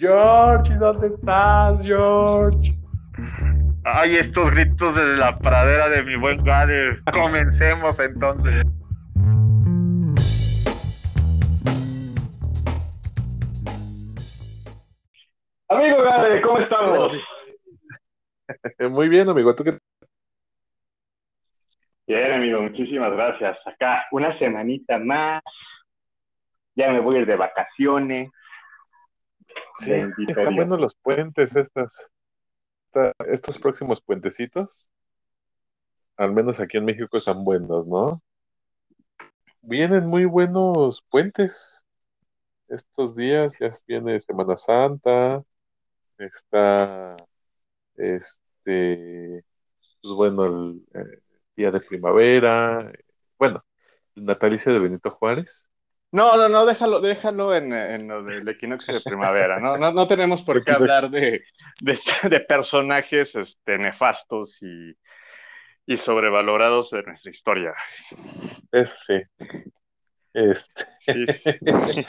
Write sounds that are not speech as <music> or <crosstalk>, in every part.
George, ¿dónde estás, George? Ay, estos gritos desde la pradera de mi buen Gade. Comencemos entonces. Amigo Gade, ¿cómo estamos? Muy bien, amigo. ¿Tú qué Bien, amigo, muchísimas gracias. Acá una semanita más. Ya me voy a ir de vacaciones. Sí, están buenos los puentes estas, estos próximos puentecitos. Al menos aquí en México están buenos, ¿no? Vienen muy buenos puentes estos días, ya viene Semana Santa, está este, pues bueno, el, eh, día de primavera, bueno, el natalicio de Benito Juárez. No, no, no, déjalo, déjalo en, en lo del equinoccio de primavera, ¿no? No, no tenemos por qué hablar de, de, personajes este, nefastos y, y, sobrevalorados de nuestra historia. Sí. Este. <laughs>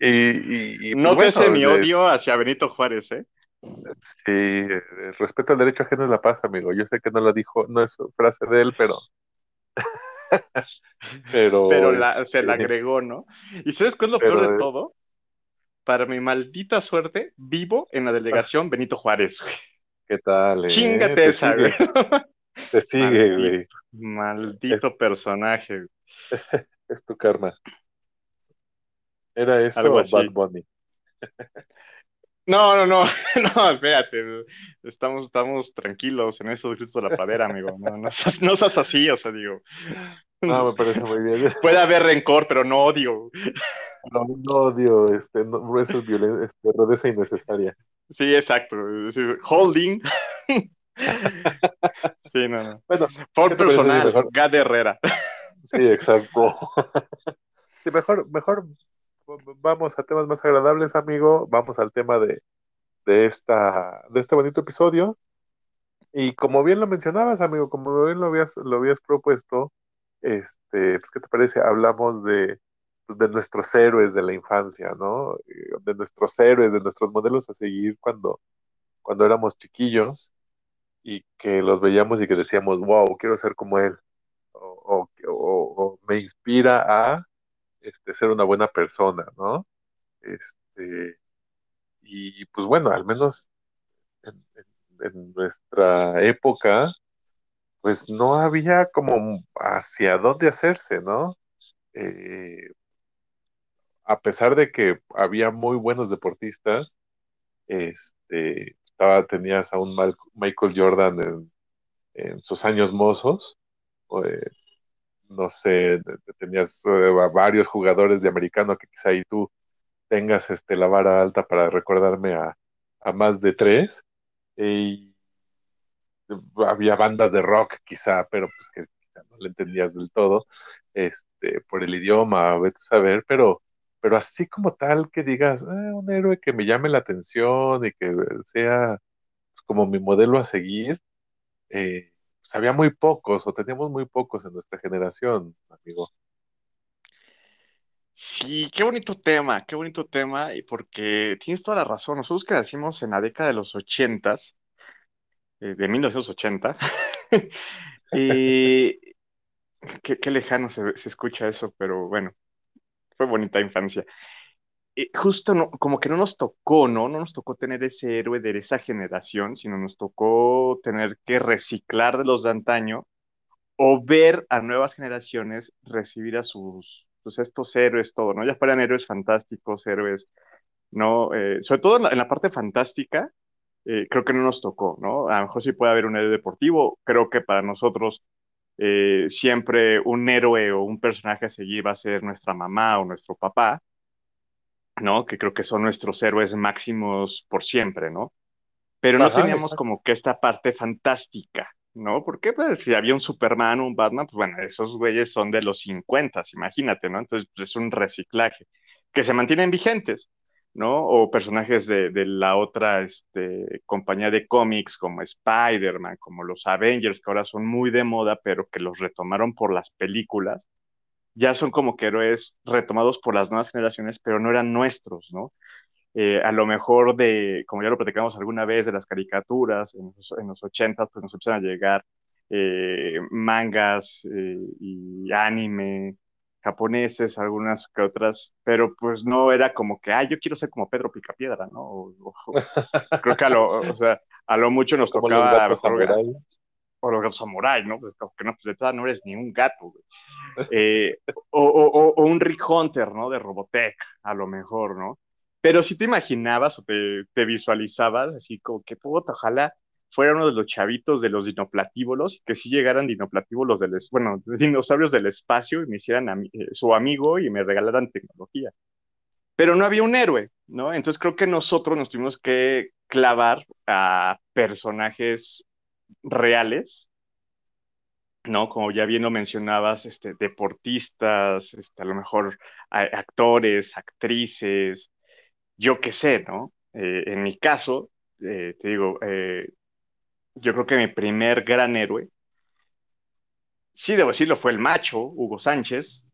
y, y, no pues mi odio hacia Benito Juárez, ¿eh? Sí, respeto al derecho ajeno es la paz, amigo. Yo sé que no lo dijo, no es frase de él, pero. <laughs> pero pero se la agregó, ¿no? ¿Y sabes cuál es lo peor de todo? Para mi maldita suerte, vivo en la delegación Benito Juárez, ¿Qué tal? Eh? Chingate esa, güey. <laughs> Te sigue, güey. Maldito personaje. <laughs> es tu karma. Era eso Algo Bad Bunny. No, no, no, <laughs> no, espérate, estamos, estamos tranquilos en esos gritos de la pradera, amigo, no, no, seas, no seas así, o sea, digo. No, me parece muy bien. <laughs> Puede haber rencor, pero no odio. No, no odio, este, no, eso es violencia, este, rudeza innecesaria. Sí, exacto, holding. <laughs> Sí, no, no. Bueno, por personal, Gad Herrera. Sí, exacto. Sí, mejor, mejor vamos a temas más agradables, amigo. Vamos al tema de, de, esta, de este bonito episodio. Y como bien lo mencionabas, amigo, como bien lo habías, lo habías propuesto, este, pues, ¿qué te parece? Hablamos de, pues, de nuestros héroes de la infancia, ¿no? Eh, de nuestros héroes, de nuestros modelos a seguir cuando, cuando éramos chiquillos y que los veíamos y que decíamos, wow, quiero ser como él. o, o me inspira a este, ser una buena persona, ¿no? Este, y pues bueno, al menos en, nuestra época, pues no había como hacia dónde hacerse, ¿no? Eh, a pesar de que había muy buenos deportistas, este, tenías a un Michael Jordan en, en sus años mozos, eh, no sé, tenías eh, varios jugadores de americano que quizá ahí tú tengas este, la vara alta para recordarme a, más de tres. Y había bandas de rock quizá, pero pues que no le entendías del todo, este, por el idioma, a saber, pero, pero así como tal que digas, ah, un héroe que me llame la atención y que sea pues, como mi modelo a seguir, eh, pues, muy pocos o teníamos muy pocos en nuestra generación, amigo. Sí, qué bonito tema, qué bonito tema, y porque tienes toda la razón. Nosotros que nacimos en la década de los ochentas, eh, de 1980, <laughs> y qué, qué lejano se, se escucha eso, pero bueno, fue bonita infancia. Eh, justo como que no nos tocó, ¿no? No nos tocó tener ese héroe de esa generación, sino nos tocó tener que reciclar de los de antaño o ver a nuevas generaciones recibir a sus, pues estos héroes, todo, ¿no? Ya fueran héroes fantásticos, héroes, ¿no? Eh, sobre todo en la, parte fantástica, eh, creo que no nos tocó, ¿no? A lo mejor sí puede haber un héroe deportivo, creo que para nosotros siempre un héroe o un personaje a seguir va a ser nuestra mamá o nuestro papá, ¿no? Que creo que son nuestros héroes máximos por siempre, ¿no? Pero no teníamos como que esta parte fantástica, ¿no? Porque pues, si había un Superman, un Batman, pues bueno, esos güeyes son de los 50, imagínate, ¿no? Entonces pues, es un reciclaje que se mantienen vigentes, ¿no? O personajes de, de la otra este, compañía de cómics como Spider-Man, como los Avengers, que ahora son muy de moda, pero que los retomaron por las películas ya son como que héroes retomados por las nuevas generaciones, pero no eran nuestros, ¿no? eh, a lo mejor de, como ya lo platicamos alguna vez, de las caricaturas en los, en los 80, pues nos empiezan a llegar eh, mangas eh, y anime japoneses, algunas que otras, pero pues no era como que, ah, yo quiero ser como Pedro Picapiedra, ¿no? O, o, creo que a lo, o sea, a lo mucho nos tocaba... o los samurai, ¿no? Pues como que no, pues de todas no eres ni un gato, güey. <laughs> Eh, o, o- o- un Rick Hunter, ¿no? De Robotech, a lo mejor, ¿no? Pero si te imaginabas o te, te visualizabas así como que, puta, ojalá fuera uno de los chavitos de los dinoplatívolos que sí llegaran dinoplatívolos del, bueno, <laughs> dinosaurios del espacio y me hicieran ami- eh, su amigo y me regalaran tecnología. Pero no había un héroe, ¿no? Entonces creo que nosotros nos tuvimos que clavar a personajes reales, ¿no? Como ya bien lo mencionabas, este, deportistas, este, a lo mejor a- actores, actrices, yo qué sé, ¿no? Eh, en mi caso, eh, te digo, eh, yo creo que mi primer gran héroe, sí debo decirlo, fue el macho, Hugo Sánchez,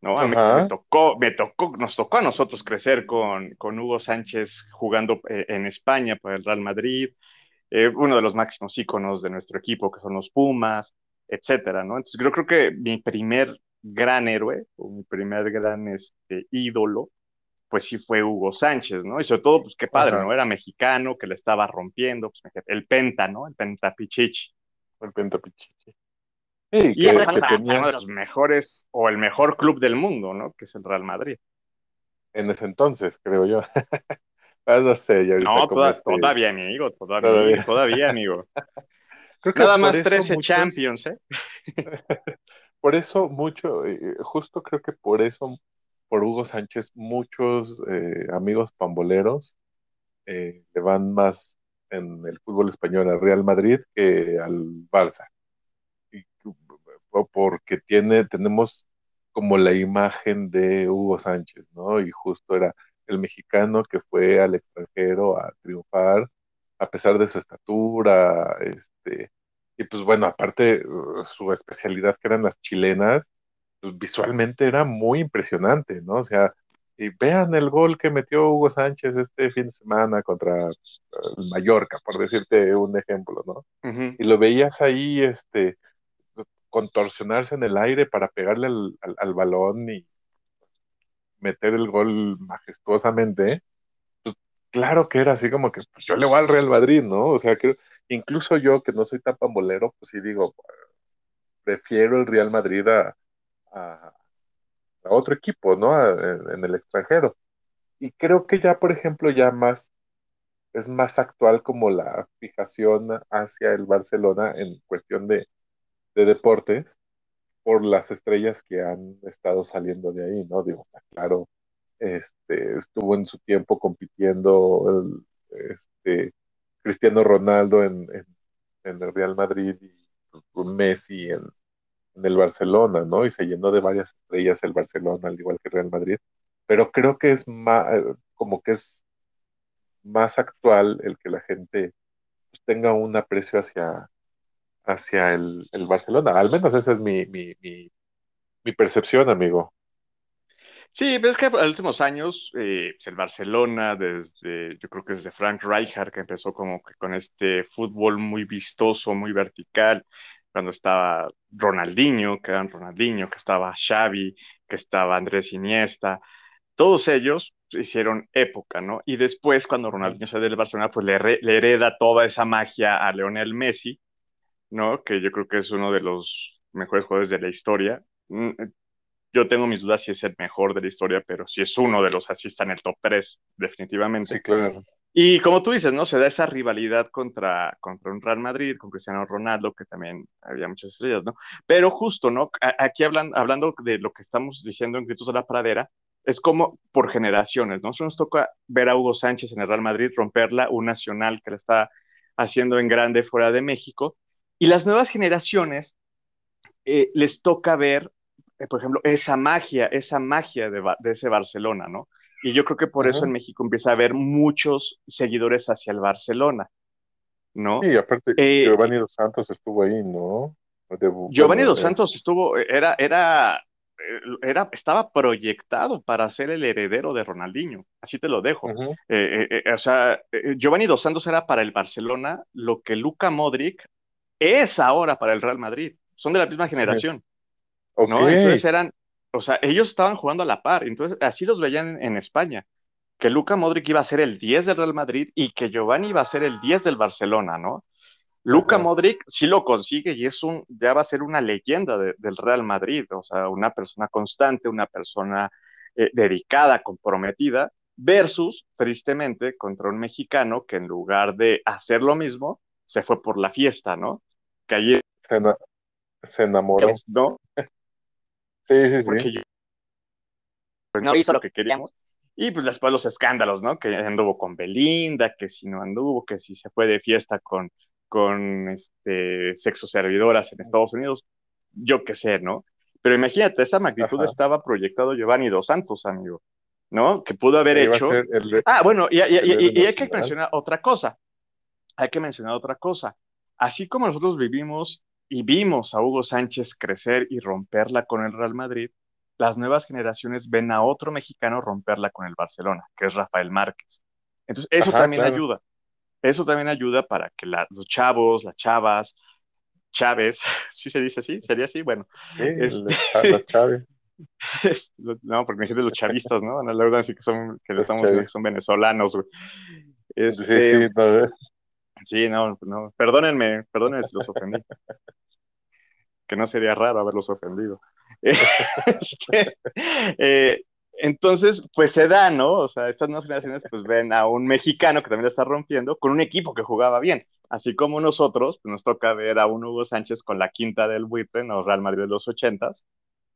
¿no? A mí me tocó, me tocó, nos tocó a nosotros crecer con, con Hugo Sánchez jugando eh, en España por el Real Madrid, eh, uno de los máximos íconos de nuestro equipo, que son los Pumas, etcétera, ¿no? Entonces, yo creo que mi primer gran héroe, o mi primer gran este, ídolo, pues sí fue Hugo Sánchez, ¿no? Y sobre todo, pues qué padre, Ajá. ¿no? Era mexicano, que le estaba rompiendo, pues el Penta, ¿no? El Penta Pichichi. El Pentapichichi. Sí, Y que, además, que para uno de tenías los mejores, o el mejor club del mundo, ¿no? Que es el Real Madrid. en ese entonces, creo yo. <laughs> Ah, no sé, y ahorita No, como toda- este- todavía, amigo, todavía, Todavía. todavía, amigo. <laughs> Creo que Nada más eso 13 muchos- Champions, ¿eh? <laughs> Por eso mucho, eh, justo creo que por eso, por Hugo Sánchez, muchos eh, amigos pamboleros eh, le van más en el fútbol español al Real Madrid que al Barça. Y, porque tiene, tenemos como la imagen de Hugo Sánchez, ¿no? Y justo era el mexicano que fue al extranjero a triunfar a pesar de su estatura, este, y pues bueno, aparte uh, su especialidad que eran las chilenas, pues visualmente era muy impresionante, ¿no? O sea, y vean el gol que metió Hugo Sánchez este fin de semana contra uh, el Mallorca, por decirte un ejemplo, ¿no? Y lo veías ahí, este, contorsionarse en el aire para pegarle al, al, al balón y meter el gol majestuosamente, pues claro que era así como que pues, yo le voy al Real Madrid, ¿no? O sea, que incluso yo que no soy tan pambolero, pues sí digo, prefiero el Real Madrid a, a, otro equipo, ¿no? A- en el extranjero. Y creo que ya, por ejemplo, ya más, es más actual como la fijación hacia el Barcelona en cuestión de, de deportes por las estrellas que han estado saliendo de ahí, ¿no? Digo, claro, este, estuvo en su tiempo compitiendo este, Cristiano Ronaldo en, el Real Madrid y Messi en, en el Barcelona, ¿no? Y se llenó de varias estrellas el Barcelona, al igual que el Real Madrid. Pero creo que es más, como que es más actual el que la gente pues, tenga un aprecio hacia, hacia el, el Barcelona. Al menos esa es mi, mi, mi, percepción, amigo. Sí, pero que en los últimos años, eh, pues el Barcelona, desde, yo creo que desde Frank Rijkaard, que empezó como que con este fútbol muy vistoso, muy vertical, cuando estaba Ronaldinho, que era Ronaldinho, que estaba Xavi, que estaba Andrés Iniesta, todos ellos hicieron época, ¿no? Y después, cuando Ronaldinho sale del Barcelona, pues le, le hereda toda esa magia a Leonel Messi, ¿no? Que yo creo que es uno de los mejores jugadores de la historia. Mm, Yo tengo mis dudas si es el mejor de la historia, pero si es uno de los, así está en el top 3, definitivamente. Sí, claro. Y como tú dices, ¿no? Se da esa rivalidad contra, contra un Real Madrid, con Cristiano Ronaldo, que también había muchas estrellas, ¿no? Pero justo, ¿no? Aquí hablan, hablando de lo que estamos diciendo en Gritos de la Pradera, es como por generaciones, ¿no? Nos toca ver a Hugo Sánchez en el Real Madrid romperla, un nacional que la está haciendo en grande fuera de México, y las nuevas generaciones eh, les toca ver, eh, por ejemplo, esa magia, esa magia de, ese Barcelona, ¿no? Y yo creo que por eso en México empieza a haber muchos seguidores hacia el Barcelona, ¿no? Sí, aparte, Eh, Giovanni Dos Santos estuvo ahí, ¿no? De- Giovanni Dos Santos estuvo, era, era era, estaba proyectado para ser el heredero de Ronaldinho, así te lo dejo. O sea, Giovanni Dos Santos era para el Barcelona lo que Luka Modric es ahora para el Real Madrid. Son de la misma generación. ¿no? Entonces eran, o sea, ellos estaban jugando a la par, entonces así los veían en, en España, que Luka Modric iba a ser el 10 del Real Madrid y que Giovanni iba a ser el 10 del Barcelona, ¿no? Ajá. Modric sí lo consigue y es un, ya va a ser una leyenda de- del Real Madrid, o sea, una persona constante, una persona eh, dedicada, comprometida, versus, tristemente, contra un mexicano que en lugar de hacer lo mismo, se fue por la fiesta, ¿no? Que ayer, Se, se enamoró. ¿no? Sí, sí, sí. Porque yo- pues no hizo lo que queríamos. Y pues después los escándalos, ¿no? Que anduvo con Belinda, que si no anduvo, que si se fue de fiesta con, con este, sexo servidoras en Estados Unidos, yo qué sé, ¿no? Pero imagínate, esa magnitud Ajá. estaba proyectado Giovanni Dos Santos, amigo, ¿no? Que pudo haber hecho. el- Ah, bueno, y, y- y- el y- héroe y hay que mencionar otra cosa. Hay que mencionar otra cosa. Así como nosotros vivimos y vimos a Hugo Sánchez crecer y romperla con el Real Madrid, las nuevas generaciones ven a otro mexicano romperla con el Barcelona, que es Rafael Márquez. Entonces, eso Ajá, también claro. ayuda. Eso también ayuda para que la- los chavos, las chavas, Chávez, <laughs> ¿sí se dice así? ¿Sería así? Bueno, Sí, Este- la- la <laughs> Chávez. es- no, porque me dijiste los chavistas, ¿no? Van a luego decir que son, que Los estamos que son venezolanos, güey. Sí, Este, sí, no, Sí, no, no, perdónenme, perdónenme si los ofendí. <laughs> Que no sería raro haberlos ofendido. <laughs> Este, eh, entonces, pues se da, ¿no? O sea, estas nuevas generaciones pues ven a un mexicano que también la está rompiendo con un equipo que jugaba bien. Así como nosotros, pues nos toca ver a un Hugo Sánchez con la quinta del buitre, ¿no? Real Madrid de los ochentas,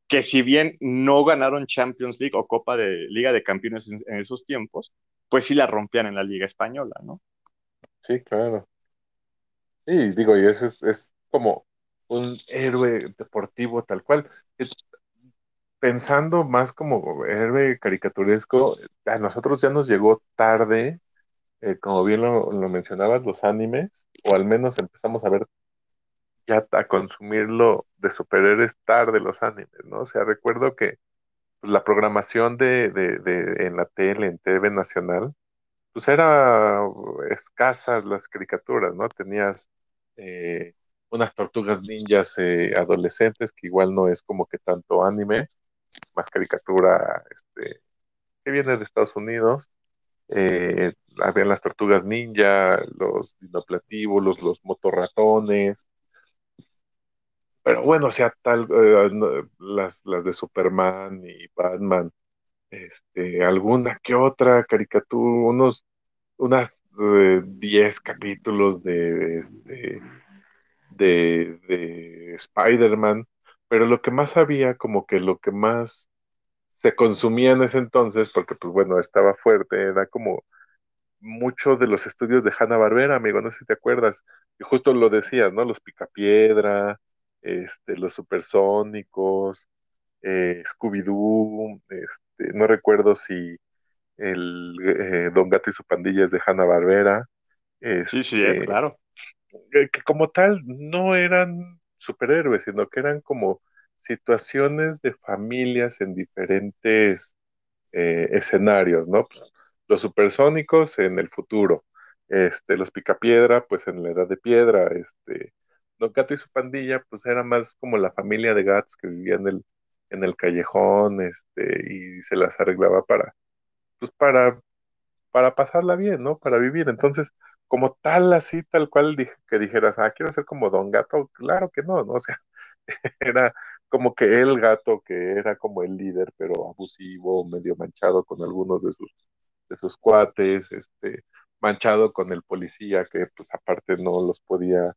que si bien no ganaron Champions League o Copa de Liga de Campeones en, en esos tiempos, pues sí la rompían en la Liga Española, ¿no? Sí, claro. Sí, digo, y ese es, es como un héroe deportivo tal cual. Pensando más como héroe caricaturesco, a nosotros ya nos llegó tarde, eh, como bien lo, lo mencionabas, los animes, o al menos empezamos a ver ya a consumirlo de superhéroes tarde los animes, ¿no? O sea, recuerdo que la programación de, de, de- en la tele, en TV Nacional, pues era escasas las caricaturas, ¿no? Tenías eh, unas tortugas ninjas eh, adolescentes, que igual no es como que tanto anime, más caricatura este, que viene de Estados Unidos. Eh, habían las tortugas ninja, los dinoplatíbulos, los motorratones. Pero bueno, o sea, tal, eh, las de Superman y Batman, este, alguna que otra caricatura, unos, unas eh, 10 capítulos de, este, de, de Spider-Man, pero lo que más había, como que lo que más se consumía en ese entonces, porque pues bueno, estaba fuerte, era como mucho de los estudios de Hanna-Barbera, amigo, no sé si te acuerdas, y justo lo decías, ¿no? Los Picapiedra, este, los Supersónicos, eh, Scooby-Doo, este, no recuerdo si el eh, Don Gato y su pandilla es de Hanna-Barbera, Sí, sí, es este, claro. que, que como tal no eran superhéroes, sino que eran como situaciones de familias en diferentes eh, escenarios, ¿no? Los supersónicos en el futuro, este, los picapiedra, pues en la edad de piedra, este, Don Gato y su pandilla, pues era más como la familia de gatos que vivía en el, en el callejón, este, y se las arreglaba para, pues para, para pasarla bien, ¿no? Para vivir. Entonces, como tal, así, tal cual, que dijeras, ah, quiero ser como Don Gato, claro que no, ¿no? O sea, <laughs> era como que el gato que era como el líder, pero abusivo, medio manchado con algunos de sus, de sus cuates, este, manchado con el policía que pues aparte no los podía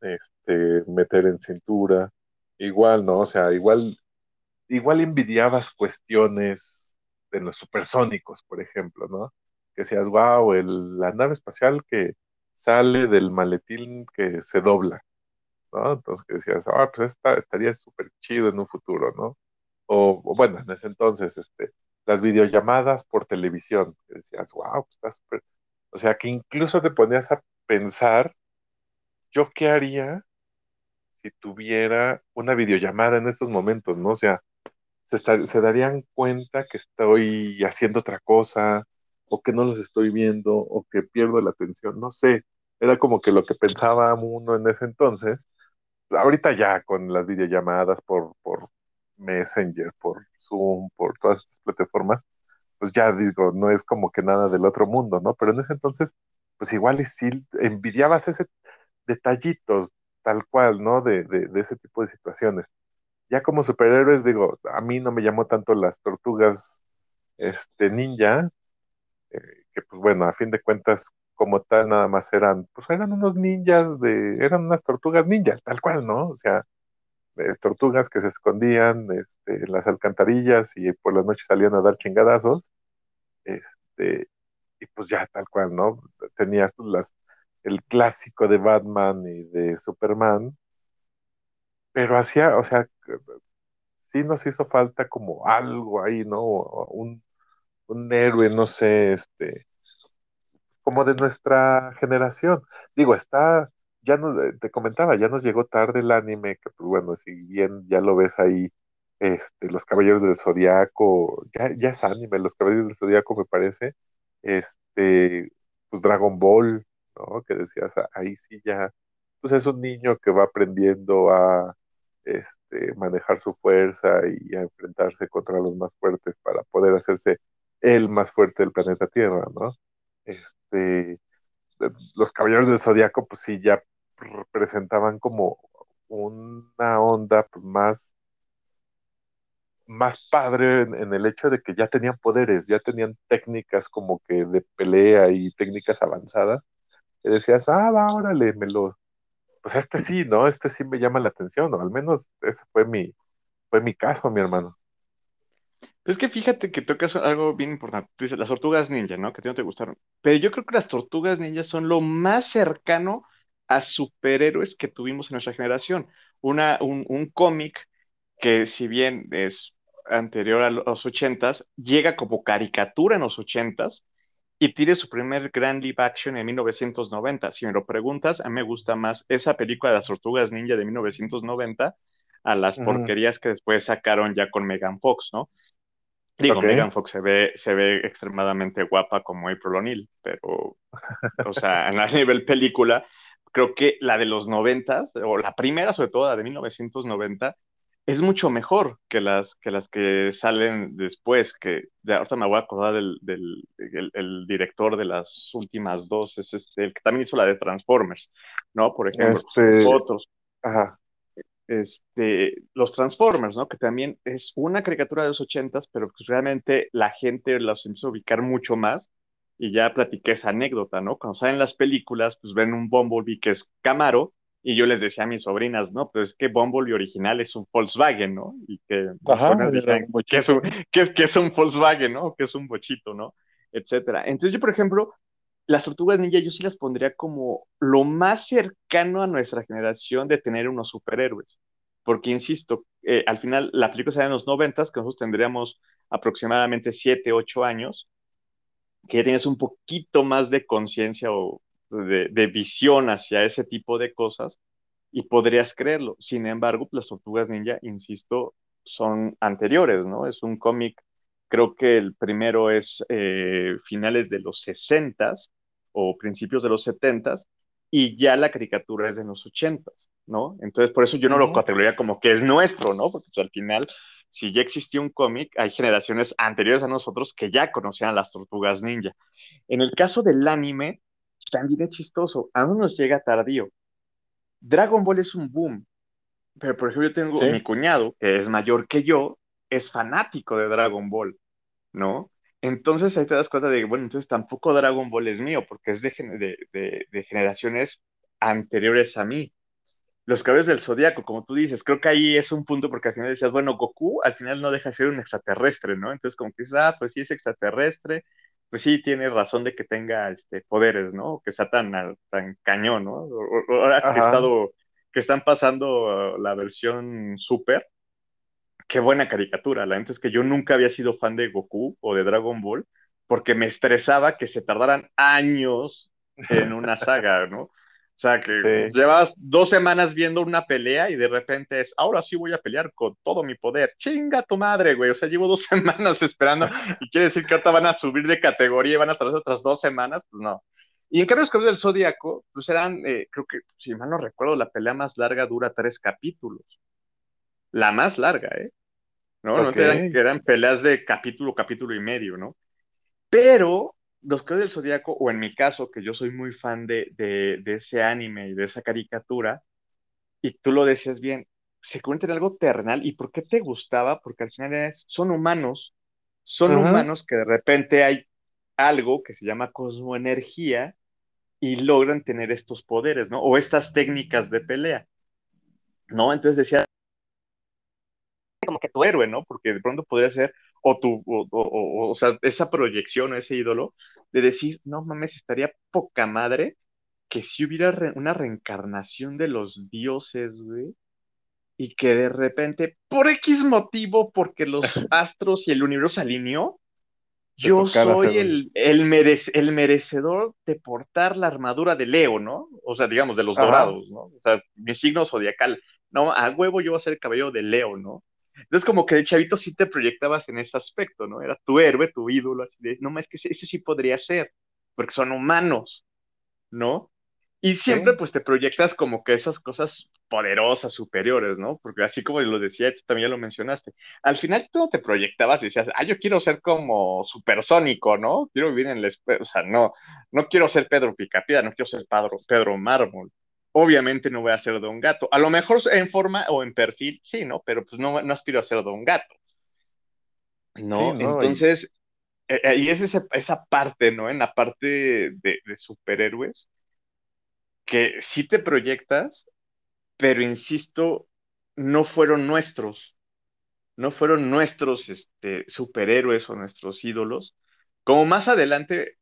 este, meter en cintura. Igual, ¿no? O sea, igual, igual envidiabas cuestiones de los supersónicos, por ejemplo, ¿no? Que decías, wow, el, la nave espacial que sale del maletín que se dobla. ¿no? Entonces que decías, ah, pues esta estaría súper chido en un futuro, ¿no? O, bueno, en ese entonces, este, las videollamadas por televisión, que decías, wow, pues está súper. O sea, que incluso te ponías a pensar, ¿yo qué haría si tuviera una videollamada en estos momentos, ¿no? O sea, se, darían cuenta que estoy haciendo otra cosa, o que no los estoy viendo, o que pierdo la atención, no sé. Era como que lo que pensaba uno en ese entonces. Ahorita ya con las videollamadas por, por Messenger, por Zoom, por todas estas plataformas, pues ya digo, no es como que nada del otro mundo, ¿no? Pero en ese entonces, pues igual y sí envidiabas ese detallitos tal cual, ¿no? De, de, de ese tipo de situaciones. Ya como superhéroes, digo, a mí no me llamó tanto las tortugas este, ninja, eh, que pues bueno, a fin de cuentas, como tal, nada más eran, pues eran unos ninjas de, eran unas tortugas ninja, tal cual, ¿no? O sea, tortugas que se escondían este, en las alcantarillas y por las noches salían a dar chingadazos, este, y pues ya tal cual, ¿no? Tenías pues, el clásico de Batman y de Superman, pero hacía, o sea, sí nos hizo falta como algo ahí, ¿no? Un, héroe, no sé, este, como de nuestra generación. Digo, está, ya no, te comentaba, ya nos llegó tarde el anime, que pues bueno, si bien ya lo ves ahí, este, Los Caballeros del Zodiaco, ya, ya es anime, Los Caballeros del Zodiaco me parece, este, pues Dragon Ball, ¿no? Que decías, ah, ahí sí ya, pues es un niño que va aprendiendo a este, manejar su fuerza y enfrentarse contra los más fuertes para poder hacerse el más fuerte del planeta Tierra, ¿no? Este, los Caballeros del Zodiaco, pues sí, ya representaban como una onda pues, más, más padre en, en, el hecho de que ya tenían poderes, ya tenían técnicas como que de pelea y técnicas avanzadas, que decías, ah, va, órale, me lo... Pues este sí, ¿no? Este sí me llama la atención, o al menos ese fue mi, fue mi caso, mi hermano. Es que fíjate que tocas algo bien importante. Tú dices, las tortugas ninja, ¿no? Que a ti no te gustaron. Pero yo creo que las tortugas ninja son lo más cercano a superhéroes que tuvimos en nuestra generación. Una, un, un cómic que si bien es anterior a los ochentas, llega como caricatura en los ochentas y tiene su primer gran live action en 1990. Si me lo preguntas, a mí me gusta más esa película de las tortugas ninja de 1990 a las porquerías que después sacaron ya con Megan Fox, ¿no? Digo, okay. Megan Fox se ve, se ve extremadamente guapa como April O'Neil, pero, o sea, <laughs> a nivel película, creo que la de los noventas, o la primera sobre todo, la de 1990, es mucho mejor que las que, las que salen después, que de ahorita me voy a acordar del, del el, el director de las últimas dos, es este, el que también hizo la de Transformers, ¿no? Por ejemplo, este... otros. Ajá este, los Transformers, ¿no? Que también es una caricatura de los ochentas, pero pues realmente la gente los empieza a ubicar mucho más. Y ya platiqué esa anécdota, ¿no? Cuando salen las películas, pues ven un Bumblebee que es Camaro, y yo les decía a mis sobrinas, no, pero es que Bumblebee original es un Volkswagen, ¿no? Y que, Ajá, decían, que, es un, que, es, que es un Volkswagen, ¿no? Que es un bochito, ¿no? Etcétera. Entonces yo, por ejemplo, las tortugas ninja yo sí las pondría como lo más cercano a nuestra generación de tener unos superhéroes. Porque, insisto, eh, al final la película sale en los noventas, que nosotros tendríamos aproximadamente 7, 8 años, que ya tienes un poquito más de conciencia o de, de, visión hacia ese tipo de cosas y podrías creerlo. Sin embargo, las tortugas ninja, insisto, son anteriores, ¿no? Es un cómic, creo que el primero es eh, finales de los 60 o principios de los 70 y ya la caricatura es de los 80 ¿no? Entonces, por eso yo no lo categorizaría como que es nuestro, ¿no? Porque pues, al final, si ya existía un cómic, hay generaciones anteriores a nosotros que ya conocían las tortugas ninja. En el caso del anime, también es chistoso, aún nos llega tardío. Dragon Ball es un boom, pero por ejemplo yo tengo Sí. mi cuñado, que es mayor que yo, es fanático de Dragon Ball, ¿no? Entonces ahí te das cuenta de que, bueno, entonces tampoco Dragon Ball es mío, porque es de, gen- de, de- de generaciones anteriores a mí. Los Caballeros del Zodíaco, como tú dices, creo que ahí es un punto porque al final decías, bueno, Goku al final no deja de ser un extraterrestre, ¿no? Entonces como que dices, ah, pues sí es extraterrestre, pues sí tiene razón de que tenga este, poderes, ¿no? Que sea tan, tan cañón, ¿no? Ahora que he estado, que están pasando uh, la versión Super, qué buena caricatura. La neta es que yo nunca había sido fan de Goku o de Dragon Ball porque me estresaba que se tardaran años en una <laughs> saga, ¿no? O sea, que Sí. llevas dos semanas viendo una pelea y de repente es, ahora sí voy a pelear con todo mi poder. Chinga tu madre, güey. O sea, llevo dos <laughs> semanas esperando y quiere decir que ahorita van a subir de categoría y van a tardar otras dos semanas. Pues no. Y en cambio, los Caballeros del Zodíaco, pues eran, eh, creo que, si mal no recuerdo, la pelea más larga dura tres capítulos. La más larga, ¿eh? ¿No? No Ok. eran, eran peleas de capítulo, capítulo y medio, ¿no? Pero los Caballeros del Zodíaco, o en mi caso, que yo soy muy fan de, de, de ese anime y de esa caricatura, y tú lo decías bien, se convierte en algo terrenal. ¿Y por qué te gustaba? Porque al final es, son humanos, son humanos que de repente hay algo que se llama cosmoenergía y logran tener estos poderes, ¿no? O estas técnicas de pelea, ¿no? Entonces decía, como que tu héroe, ¿no? Porque de pronto podría ser, o tu, o, o, o, o sea, esa proyección o ese ídolo, de decir, no mames, estaría poca madre que si hubiera re una reencarnación de los dioses, güey, y que de repente, por X motivo, porque los <laughs> astros y el universo se alineó, yo soy el, el, el merecedor de portar la armadura de Leo, ¿no? O sea, digamos, de los Ajá. dorados, ¿no? O sea, mi signo zodiacal. No, a huevo yo voy a ser el cabello de Leo, ¿no? Entonces, como que de chavito sí te proyectabas en ese aspecto, ¿no? Era tu héroe, tu ídolo, así de, no, es que ese, ese sí podría ser, porque son humanos, ¿no? Y siempre, Sí. pues, te proyectas como que esas cosas poderosas, superiores, ¿no? Porque así como lo decía, tú también lo mencionaste, al final tú no te proyectabas y decías, ah, yo quiero ser como supersónico, ¿no? Quiero vivir en el o sea, no, no quiero ser Pedro Picapiedra, no quiero ser Pedro, Pedro Mármol. Obviamente no voy a ser Don Gato. A lo mejor en forma o en perfil, sí, ¿no? Pero pues no, no aspiro a ser Don Gato, ¿no? Sí, ¿no? Entonces, eh, eh, y es ese- esa parte, ¿no? En la parte de, de superhéroes, que sí te proyectas, pero insisto, no fueron nuestros, no fueron nuestros este, superhéroes o nuestros ídolos. Como más adelante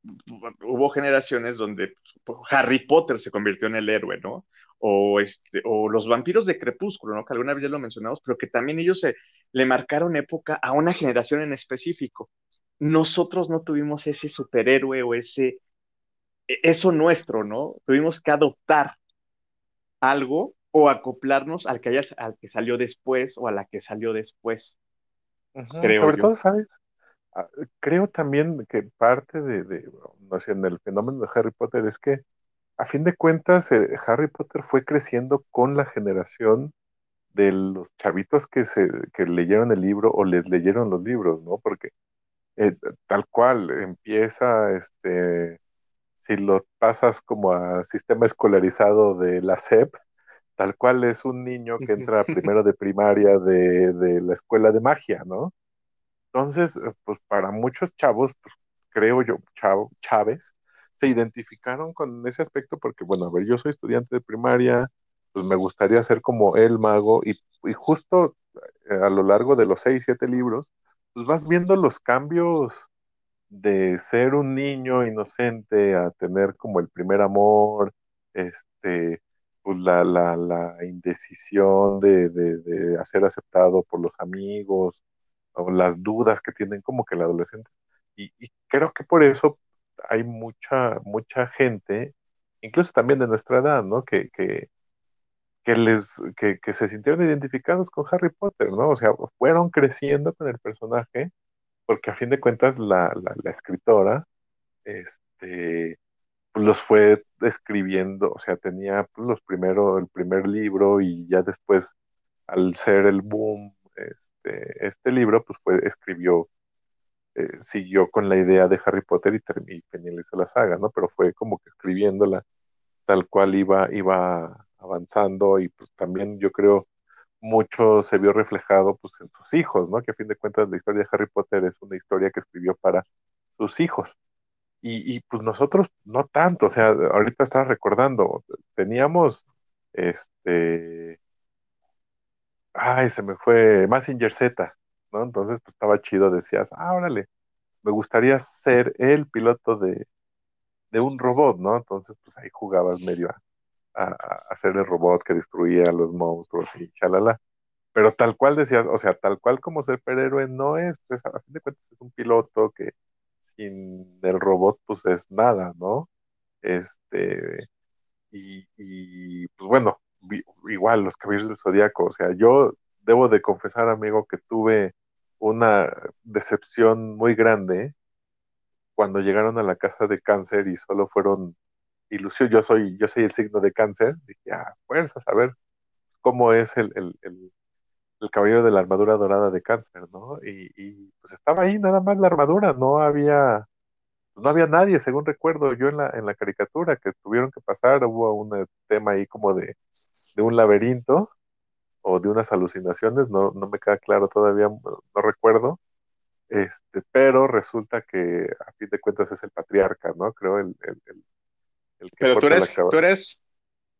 hubo generaciones donde pues, Harry Potter se convirtió en el héroe, ¿no? O, este, o los vampiros de Crepúsculo, ¿no? Que alguna vez ya lo mencionamos, pero que también ellos se, le marcaron época a una generación en específico. Nosotros no tuvimos ese superhéroe o ese, eso nuestro, ¿no? Tuvimos que adoptar algo o acoplarnos al que, haya, al que salió después o a la que salió después, creo Sobre yo. todo, ¿sabes? Ah, Creo también que parte de, de, no sé, en el fenómeno de Harry Potter es que, a fin de cuentas, eh, Harry Potter fue creciendo con la generación de los chavitos que, se, que leyeron el libro o les leyeron los libros, ¿no? Porque eh, tal cual empieza, este, si lo pasas como a sistema escolarizado de la SEP, tal cual es un niño que entra primero de <laughs> primaria de, de la escuela de magia, ¿no? Entonces, eh, pues para muchos chavos, pues creo yo, chavo, chaves, se identificaron con ese aspecto porque, bueno, a ver, yo soy estudiante de primaria, pues me gustaría ser como el mago y, y justo eh, a lo largo de los seis, siete libros, pues vas viendo los cambios de ser un niño inocente a tener como el primer amor, este, pues la, la, la indecisión de, de, de ser aceptado por los amigos, o las dudas que tienen como que el adolescente. Y, creo que por eso hay mucha, mucha gente, incluso también de nuestra edad, ¿no? Que, que, que les, que, que, se sintieron identificados con Harry Potter, ¿no? O sea, fueron creciendo con el personaje, porque a fin de cuentas la, la, la escritora, este, pues los fue escribiendo, o sea, tenía pues, los primero, el primer libro y ya después, al ser el boom este, este libro, pues fue, escribió, eh, siguió con la idea de Harry Potter y, y finalizó la saga, ¿no? Pero fue como que escribiéndola tal cual iba, iba avanzando y pues también yo creo mucho se vio reflejado pues en sus hijos, ¿no? Que a fin de cuentas la historia de Harry Potter es una historia que escribió para sus hijos. Y, y pues nosotros no tanto, o sea, ahorita estaba recordando, teníamos este ay, se me fue Massinger Z, ¿no? Entonces, pues estaba chido, decías, ah, órale, me gustaría ser el piloto de, de un robot, ¿no? Entonces, pues ahí jugabas medio a, a, hacer el robot que destruía a los monstruos y chalala. Pero tal cual decías, o sea, tal cual como ser superhéroe no es, pues a fin de cuentas es un piloto que sin el robot, pues es nada, ¿no? Este, y, y, pues bueno, igual los caballeros del zodiaco, o sea, yo debo de confesar, amigo, que tuve una decepción muy grande cuando llegaron a la casa de cáncer y solo fueron ilusión. Yo soy, yo soy el signo de cáncer. Dije, ah, fuerza, a ver cómo es el, el, el, el, caballero de la armadura dorada de cáncer, ¿no? Y, y, pues estaba ahí nada más la armadura, no había, no había nadie, según recuerdo yo en la, en la caricatura, que tuvieron que pasar, hubo un tema ahí como de, de un laberinto o de unas alucinaciones, no, no me queda claro todavía, no recuerdo, este, pero resulta que a fin de cuentas es el patriarca, ¿no? Creo el, el, el, que Pero tú eres, tú eres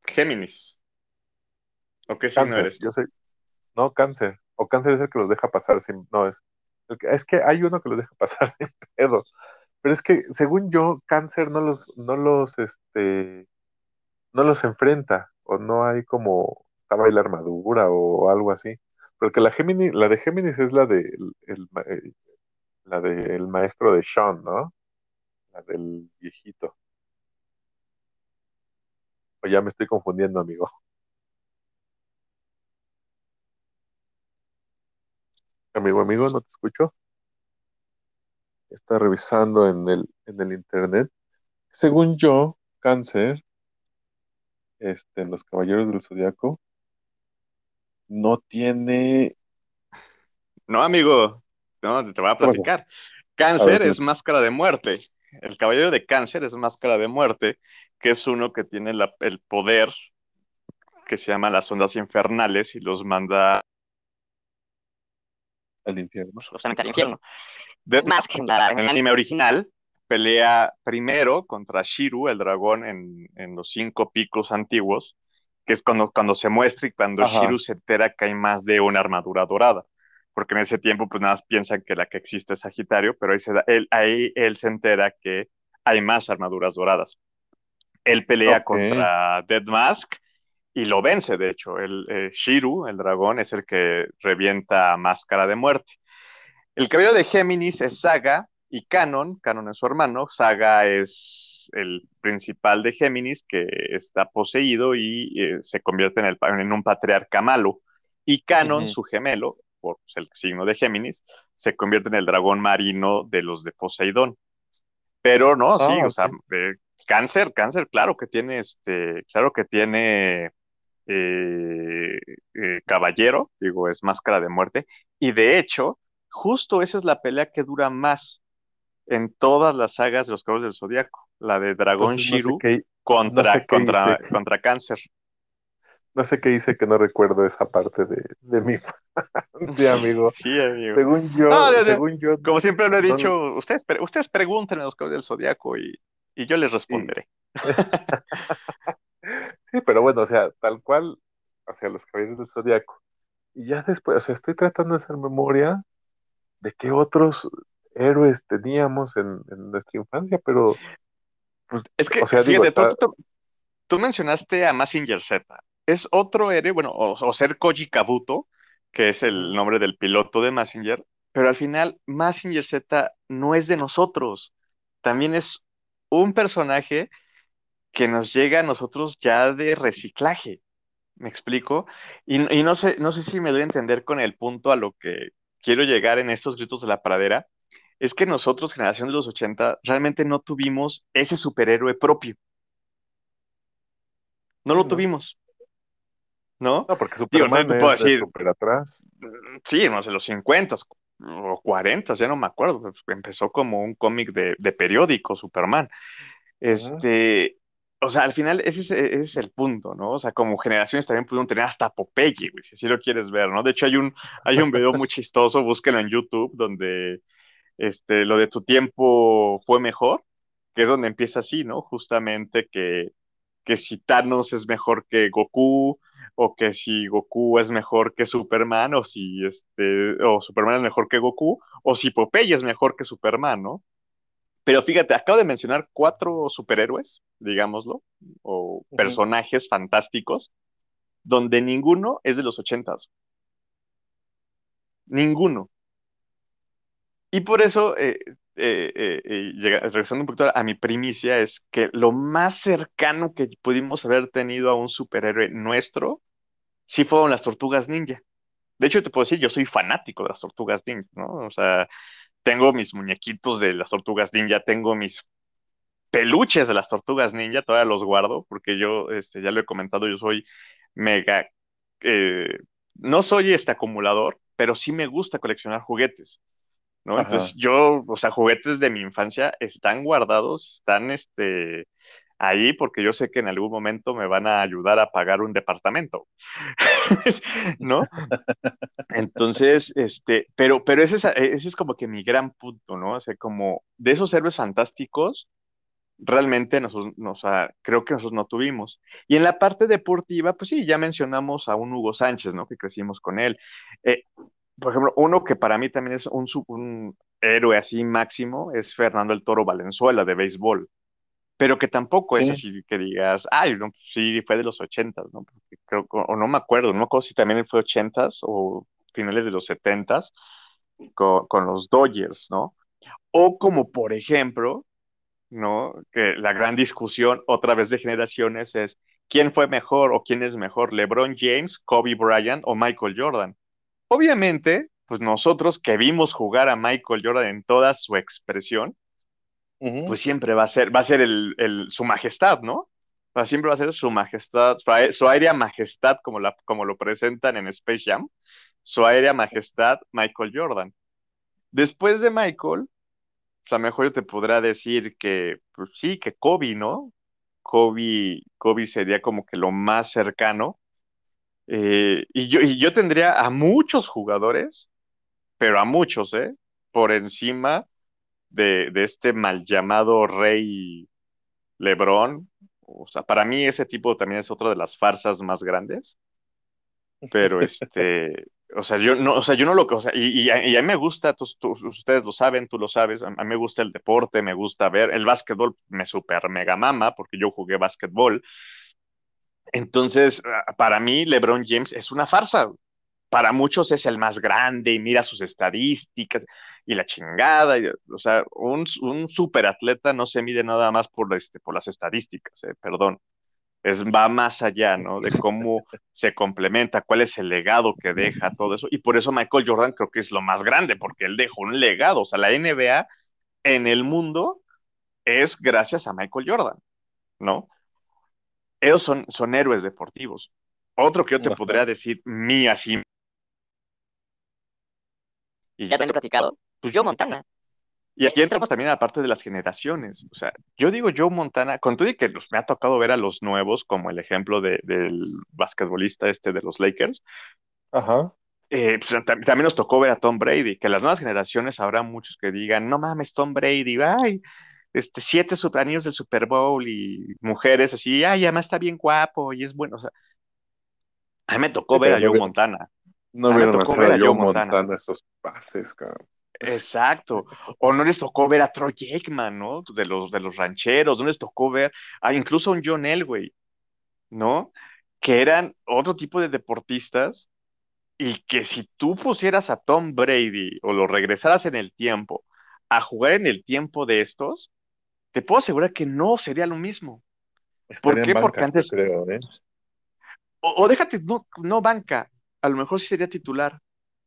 Géminis. ¿O qué signo eres? Yo soy, no, cáncer. O cáncer es el que los deja pasar sin, no es, es que hay uno que los deja <laughs> pasar sin pedo. Pero es que, según yo, cáncer no los, no los, este, no los enfrenta, o no hay como, estaba ahí la armadura o algo así. Porque la la de Géminis es la de el, la del maestro de Sean, ¿no? La del viejito. O ya me estoy confundiendo, amigo. Amigo, amigo, no te escucho. Está revisando en el, en el internet. Según yo, cáncer, este, los caballeros del zodiaco, no tiene. No, amigo, no, te voy a platicar. Cáncer es máscara de muerte. El caballero de cáncer es máscara de muerte, que es uno que tiene el poder que se llama las ondas infernales y los manda al infierno. Justamente al infierno. Más que en el anime original, pelea primero contra Shiru, el dragón, en, los cinco picos antiguos, que es cuando, cuando se muestra y cuando Shiru se entera que hay más de una armadura dorada porque en ese tiempo pues nada más piensan que la que existe es Sagitario, pero ahí, se él, ahí él se entera que hay más armaduras doradas. Él pelea contra Dead Mask y lo vence, de hecho. El, eh, Shiru, el dragón, es el que revienta Máscara de Muerte. El cabello de Géminis es Saga y Canon, Canon es su hermano, Saga es el principal de Géminis que está poseído y eh, se convierte en, el, en, un patriarca malo. Y Canon, su gemelo, por el signo de Géminis, se convierte en el dragón marino de los de Poseidón. Pero no, sí, ah, o sea, cáncer, cáncer, claro que tiene este, claro que tiene eh, eh, caballero, digo, es máscara de muerte, y de hecho, justo esa es la pelea que dura más en todas las sagas de los Cabos del Zodíaco, la de Dragón Shiru contra, contra, contra Cáncer. No sé qué hice que no recuerdo esa parte de, de mi <laughs> sí, amigo. Sí, amigo. Según yo, según yo. Como siempre lo he dicho, ustedes, ustedes pregunten a los caballeros del zodiaco y, y yo les responderé. <laughs> Sí. pero bueno, o sea, tal cual hacia los caballeros del zodiaco. Y ya después, o sea, estoy tratando de hacer memoria de qué otros héroes teníamos en, en nuestra infancia, pero pues, es que, o sea, fíjate, tú, tú, tú, mencionaste a Massinger Z. Es otro héroe, bueno, o, ser Koji Kabuto, que es el nombre del piloto de Massinger, pero al final Massinger Z no es de nosotros, también es un personaje que nos llega a nosotros ya de reciclaje, ¿me explico? Y, no, sé, no sé si me doy a entender con el punto a lo que quiero llegar en estos gritos de la pradera, es que nosotros, generación de los 80, realmente no tuvimos ese superhéroe propio. No lo tuvimos. ¿no? No, porque Superman Digo, decir, super atrás. Sí, no sé, los 50 o 40, ya no me acuerdo. Pues, empezó como un cómic de, de, periódico, Superman. Este, o sea, al final ese es, ese es, el punto, ¿no? O sea, como generaciones también pudieron tener hasta Popeye, güey, si así lo quieres ver, ¿no? De hecho, hay un, hay un video muy <laughs> chistoso, búsquenlo en YouTube, donde este, lo de tu tiempo fue mejor, que es donde empieza así, ¿no? Justamente que, que si Thanos es mejor que Goku, o que si Goku es mejor que Superman, o si este, o Superman es mejor que Goku, o si Popeye es mejor que Superman, ¿no? Pero fíjate, acabo de mencionar cuatro superhéroes, digámoslo, o personajes fantásticos, donde ninguno es de los ochentas. Ninguno. Y por eso, eh, eh, eh, regresando un poquito a mi primicia, es que lo más cercano que pudimos haber tenido a un superhéroe nuestro, sí fueron las tortugas ninja. De hecho, te puedo decir, yo soy fanático de las tortugas ninja, ¿no? O sea, tengo mis muñequitos de las tortugas ninja, tengo mis peluches de las tortugas ninja, todavía los guardo, porque yo, este, ya lo he comentado, yo soy mega, no soy este acumulador, pero sí me gusta coleccionar juguetes, ¿no? Ajá. Entonces yo, o sea, juguetes de mi infancia están guardados, están, este, ahí porque yo sé que en algún momento me van a ayudar a pagar un departamento, <laughs> ¿no? <laughs> Entonces, este, pero, pero ese es, ese es como que mi gran punto, ¿no? O sea, como de esos héroes fantásticos, realmente nosotros, nos, creo que nosotros no tuvimos. Y en la parte deportiva, pues sí, ya mencionamos a un Hugo Sánchez, ¿no? Que crecimos con él. Eh, por ejemplo, uno que para mí también es un, héroe así máximo es Fernando el Toro Valenzuela de béisbol, pero que tampoco es Sí. así que digas, ay, no, sí, fue de los ochentas, ¿no? Porque creo, o no me acuerdo, no me acuerdo si también fue ochentas o finales de los setentas con, con los Dodgers, ¿no? O como por ejemplo, ¿no? Que la gran discusión otra vez de generaciones es quién fue mejor o quién es mejor, LeBron James, Kobe Bryant o Michael Jordan. Obviamente, pues nosotros que vimos jugar a Michael Jordan en toda su expresión, pues siempre va a ser, va a ser el, el- su majestad, ¿no? O sea, siempre va a ser su majestad, su, aé- su aérea majestad, como, la, como lo presentan en Space Jam, su aérea majestad, Michael Jordan. Después de Michael, o sea, mejor yo te podrá decir que, pues sí, que Kobe, ¿no? Kobe, Kobe sería como que lo más cercano. Eh, y yo, y yo tendría a muchos jugadores, pero a muchos, ¿eh? Por encima de, de este mal llamado rey LeBron. O sea, para mí ese tipo también es otra de las farsas más grandes. Pero este, <laughs> o sea, yo no, o sea, yo no lo, o sea, y, y, a, y a mí me gusta, tú- tú- ustedes lo saben, tú lo sabes, a mí me gusta el deporte, me gusta ver, el básquetbol me super mega mama porque yo jugué básquetbol. Entonces, ah, para mí, LeBron James es una farsa. Para muchos es el más grande y mira sus estadísticas y la chingada. o sea, un, un superatleta no se mide nada más por, este, por las estadísticas, eh, perdón. Es, va más allá, ¿no? De cómo se complementa, cuál es el legado que deja, todo eso. Y por eso Michael Jordan creo que es lo más grande, porque él dejó un legado. O sea, la NBA en el mundo es gracias a Michael Jordan, ¿no? Ellos son, son héroes deportivos. Otro que yo te Ajá. podría decir, mí así, y ya te lo he platicado, pues Joe Montana. Y aquí entramos también a la parte de las generaciones. O sea, yo digo Joe Montana, con todo y que los- me ha tocado ver a los nuevos, como el ejemplo de- del basquetbolista este de los Lakers, Ajá. eh, pues, tam- también nos tocó ver a Tom Brady, que las nuevas generaciones habrá muchos que digan, no mames, Tom Brady, ay, este, siete anillos del Super Bowl y mujeres así, ay, además está bien guapo y es bueno. O sea, a mí me tocó Sí, ver a Joe Montana. No me tocó ver a Joe Montana. Montana esos pases, cabrón. Exacto. O no les tocó ver a Troy Aikman, ¿no? De los, de los rancheros, no les tocó ver a incluso a un John Elway, ¿no? Que eran otro tipo de deportistas y que si tú pusieras a Tom Brady o lo regresaras en el tiempo a jugar en el tiempo de estos, te puedo asegurar que no sería lo mismo. Estaría en qué? Porque banca, antes- creo, ¿eh? O, o déjate, no, no banca, a lo mejor sí sería titular,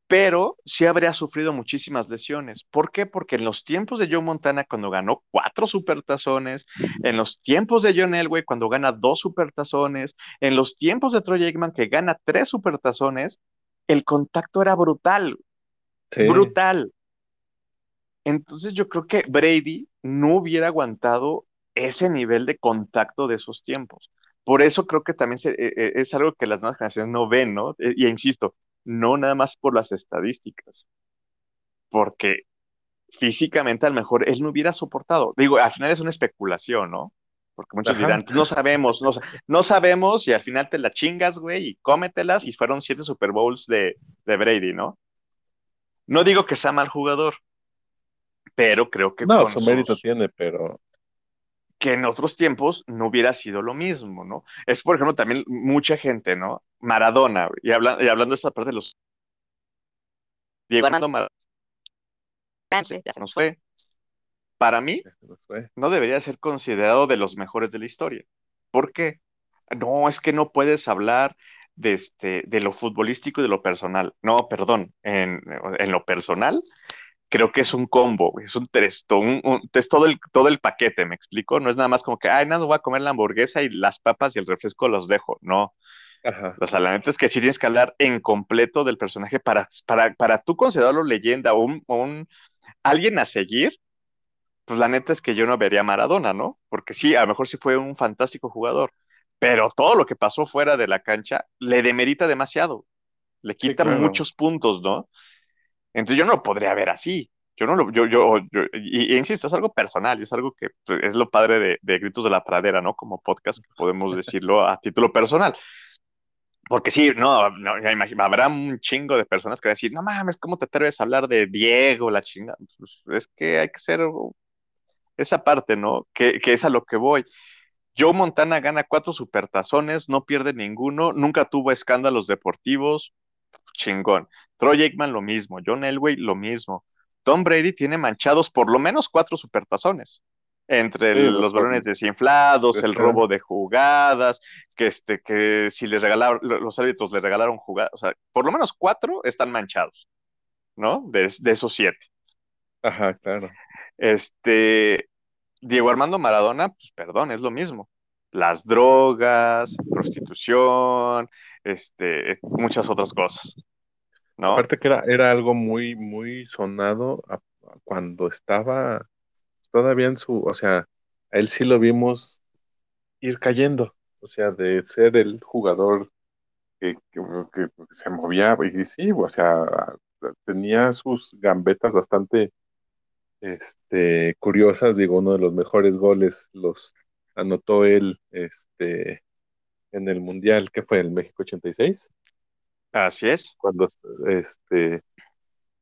pero sí habría sufrido muchísimas lesiones. ¿Por qué? Porque en los tiempos de Joe Montana, cuando ganó cuatro supertazones, en los tiempos de John Elway, cuando gana dos supertazones, en los tiempos de Troy Aikman, que gana tres supertazones, el contacto era brutal, Sí. brutal. Entonces yo creo que Brady no hubiera aguantado ese nivel de contacto de esos tiempos. Por eso creo que también se- eh, eh, es algo que las nuevas generaciones no ven, ¿no? Eh, Y insisto, no nada más por las estadísticas, porque físicamente a lo mejor él no hubiera soportado. Digo, al final es una especulación, ¿no? Porque muchos Ajá. dirán, "Pues no sabemos, no, no sabemos y al final te la chingas, güey, y cómetelas y fueron siete Super Bowls de, de Brady, ¿no? No digo que sea mal jugador, pero creo que No, su mérito sus- tiene, pero que en otros tiempos no hubiera sido lo mismo, ¿no? Es, por ejemplo, también mucha gente, ¿no? Maradona, y, habla- y hablando de esa parte de los... Diego Armando Maradona se nos fue, para mí, no debería ser considerado de los mejores de la historia. ¿Por qué? No, es que no puedes hablar de, este, de lo futbolístico y de lo personal. No, perdón, en, en lo personal creo que es un combo, es un tresto, un, un- es todo el, todo el paquete, ¿me explico? No es nada más como que, ay, nada, voy a comer la hamburguesa y las papas y el refresco los dejo. No, Ajá. o sea, la neta es que sí tienes que hablar en completo del personaje para, para, para tú considerarlo leyenda o un, alguien a seguir pues la neta es que yo no vería a Maradona, ¿no? Porque sí, a lo mejor sí fue un fantástico jugador, pero todo lo que pasó fuera de la cancha le demerita demasiado, le Sí, quita claro. muchos puntos, ¿no? Entonces yo no lo podría ver así. Yo no lo, yo, yo, yo- y, insisto, es algo personal, es algo que pues, es lo padre de, Gritos de la Pradera, ¿no? Como podcast, podemos decirlo a título personal. Porque sí, no, no, ya imagino, habrá un chingo de personas que van a decir, no mames, ¿cómo te atreves a hablar de Diego, la chinga? Pues, es que hay que ser esa parte, ¿no? Que, que es a lo que voy. Joe Montana gana cuatro supertazones, no pierde ninguno, nunca tuvo escándalos deportivos, chingón. Troy Aikman lo mismo, John Elway lo mismo. Tom Brady tiene manchados por lo menos cuatro supertazones. Entre el- los- los balones desinflados, el robo de jugadas, que este, que si les regalaron, lo- los árbitros le regalaron jugadas, o sea, por lo menos cuatro están manchados, ¿no? De, de esos siete. Ajá, claro. Este, Diego Armando Maradona, pues perdón, es lo mismo. Las drogas, prostitución, este, muchas otras cosas. Aparte que era, era algo muy, muy sonado cuando estaba todavía en su, o sea, a él sí lo vimos ir cayendo, o sea, de ser el jugador que, que- que se movía, y sí, o sea, tenía sus gambetas bastante este, curiosas, digo, uno de los mejores goles los anotó él este, en el Mundial, que fue el México 86 Así es. cuando este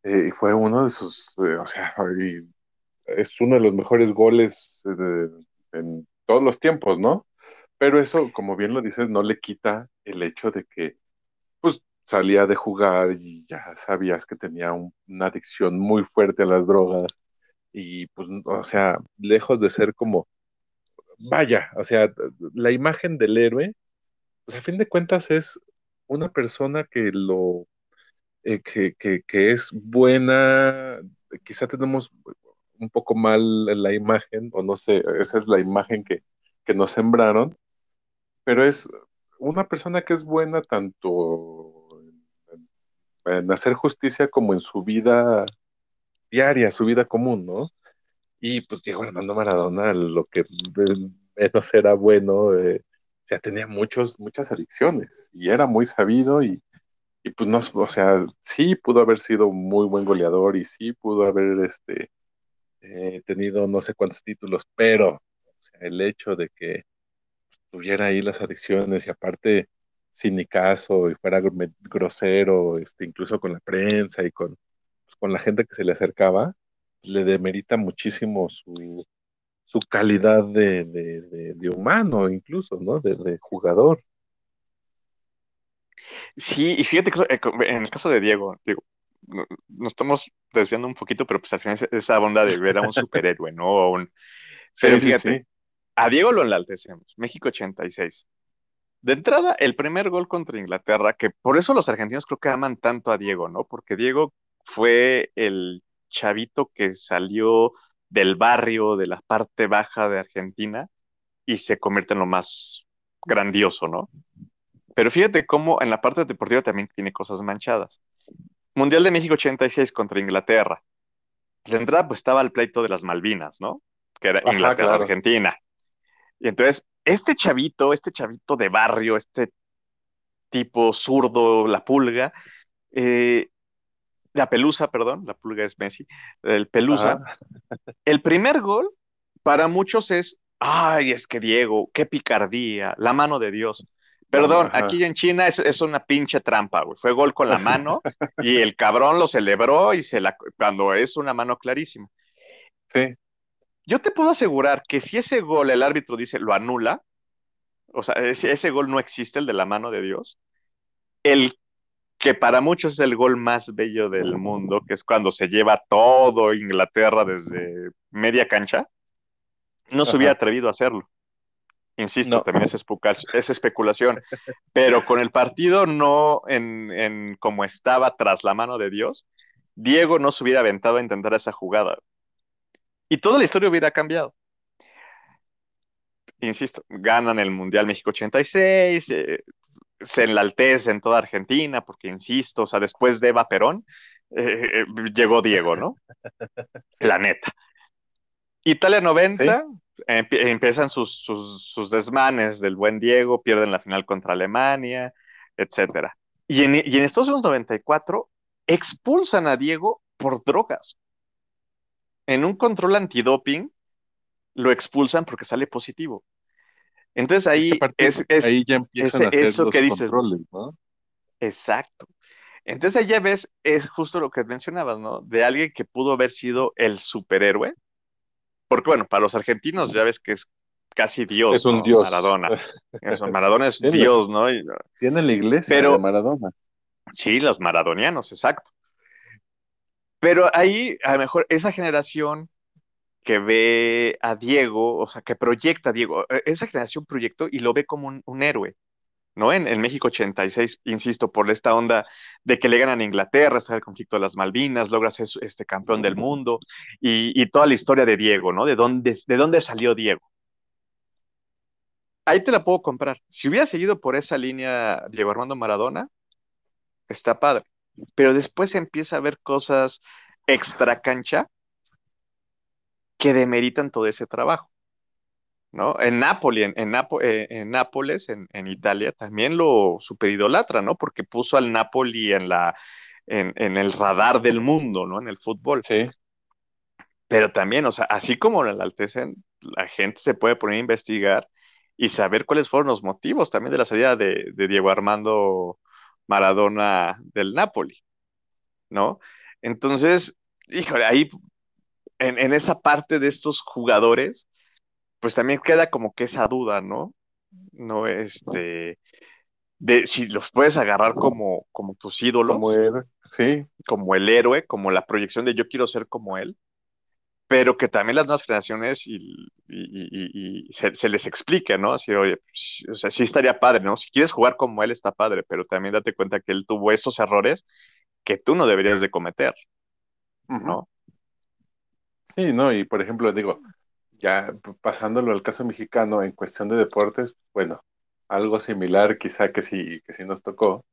eh, fue uno de sus, eh, o sea, y es uno de los mejores goles eh, de- en todos los tiempos, ¿no? Pero eso, como bien lo dices, no le quita el hecho de que, pues, salía de jugar y ya sabías que tenía un- una adicción muy fuerte a las drogas y, pues, o sea, lejos de ser como, vaya, o sea, la imagen del héroe, pues, a fin de cuentas es una persona que lo eh, que, que, es buena, quizá tenemos un poco mal la imagen, o no sé, esa es la imagen que, que nos sembraron, pero es una persona que es buena tanto en, en hacer justicia como en su vida diaria, su vida común, ¿no? Y pues Diego Armando Maradona, lo que menos era bueno, eh, o sea, tenía muchos, muchas adicciones y era muy sabido y, y pues no, o sea, sí pudo haber sido muy buen goleador y sí pudo haber este, eh, tenido no sé cuántos títulos, pero o sea, el hecho de que tuviera ahí las adicciones y aparte sinicazo y fuera gr- grosero, este, incluso con la prensa y con, pues, con la gente que se le acercaba, le demerita muchísimo su, su calidad de, de, de, de humano, incluso, ¿no? De, jugador. Sí, y fíjate que eh, en el caso de Diego, digo, no- nos estamos desviando un poquito, pero pues al final es esa onda de ver a un superhéroe, ¿no? O un- <laughs> Pero Sí, sí, fíjate, sí. a Diego lo enaltecemos, México 86. De entrada, el primer gol contra Inglaterra, que por eso los argentinos creo que aman tanto a Diego, ¿no? Porque Diego fue el chavito que salió del barrio, de la parte baja de Argentina, y se convierte en lo más grandioso, ¿no? Pero fíjate cómo en la parte deportiva también tiene cosas manchadas. Mundial de México 86 contra Inglaterra. De entrada, pues estaba el pleito de las Malvinas, ¿no? Que era claro. Inglaterra-Argentina. Y entonces, este chavito, este chavito de barrio, este tipo zurdo, la pulga, eh, la pelusa, perdón, la pulga es Messi, el pelusa, Ajá. el primer gol para muchos es, ay, es que Diego, qué picardía, la mano de Dios. Perdón, Ajá. aquí en China es, es una pinche trampa, güey. Fue gol con la <laughs> mano y el cabrón lo celebró y se la, cuando es una mano clarísima. Sí, Yo te puedo asegurar que si ese gol el árbitro dice lo anula, o sea, ese, ese gol no existe, el de la mano de Dios, el que para muchos es el gol más bello del mundo, que es cuando se lleva todo Inglaterra desde media cancha, no se Ajá. hubiera atrevido a hacerlo. Insisto, No. también es especulación, pero con el partido no en, en como estaba tras la mano de Dios, Diego no se hubiera aventado a intentar esa jugada. Y toda la historia hubiera cambiado. Insisto, ganan el Mundial México 86, eh, se enlaltece en toda Argentina, porque insisto, o sea, después de Eva Perón, eh, eh, llegó Diego, ¿no? <laughs> La neta. Italia 90, empie- empiezan sus, sus, sus desmanes del buen Diego, pierden la final contra Alemania, etcétera. Y en, y en Estados Unidos 94 expulsan a Diego por drogas. En un control antidoping lo expulsan porque sale positivo. Entonces ahí Es que aparte, es, es- ahí ya empiezan a hacer eso los que dices. controles, ¿no? Exacto. Entonces ahí ya ves, es justo lo que mencionabas, ¿no? De alguien que pudo haber sido el superhéroe. Porque bueno, para los argentinos ya ves que es casi Dios, Es un ¿no? dios. Maradona. Eso, Maradona es <laughs> Dios, ¿no? Y- Tiene la iglesia Pero- de Maradona. sí, los maradonianos, exacto. Pero ahí, a lo mejor, esa generación que ve a Diego, o sea, que proyecta a Diego, eh, esa generación proyectó y lo ve como un, un héroe, ¿no? En, en México 86, insisto, por esta onda de que le ganan a Inglaterra, está el conflicto de las Malvinas, logra ser este campeón del mundo y, y toda la historia de Diego, ¿no? De dónde, de dónde salió Diego. Ahí te la puedo comprar. Si hubiera seguido por esa línea Diego Armando Maradona, está padre. Pero después empieza a ver cosas extra cancha que demeritan todo ese trabajo. ¿no? En Nápoli, en, en, Napo- eh, en Nápoles, en, en Italia, también lo superidolatran, ¿no? Porque puso al Napoli en la, en, en el radar del mundo, ¿no? En el fútbol. Sí. Pero también, o sea, así como lo enaltecen, la gente se puede poner a investigar y saber cuáles fueron los motivos también de la salida de, de Diego Armando Maradona del Napoli, ¿no? Entonces, híjole, ahí en, en esa parte de estos jugadores, pues también queda como que esa duda, ¿no? No, este, de si los puedes agarrar como, como tus ídolos, Como él. Sí. como el héroe, como la proyección de yo quiero ser como él, pero que también las nuevas generaciones y, y- y- y se, se les explique, ¿no? Así, oye, pues, o sea, sí estaría padre, ¿no? Si quieres jugar como él, está padre, pero también date cuenta que él tuvo estos errores que tú no deberías de cometer, ¿no? Sí, no, y por ejemplo, digo, ya pasándolo al caso mexicano en cuestión de deportes, bueno, algo similar quizá que sí, que sí nos tocó.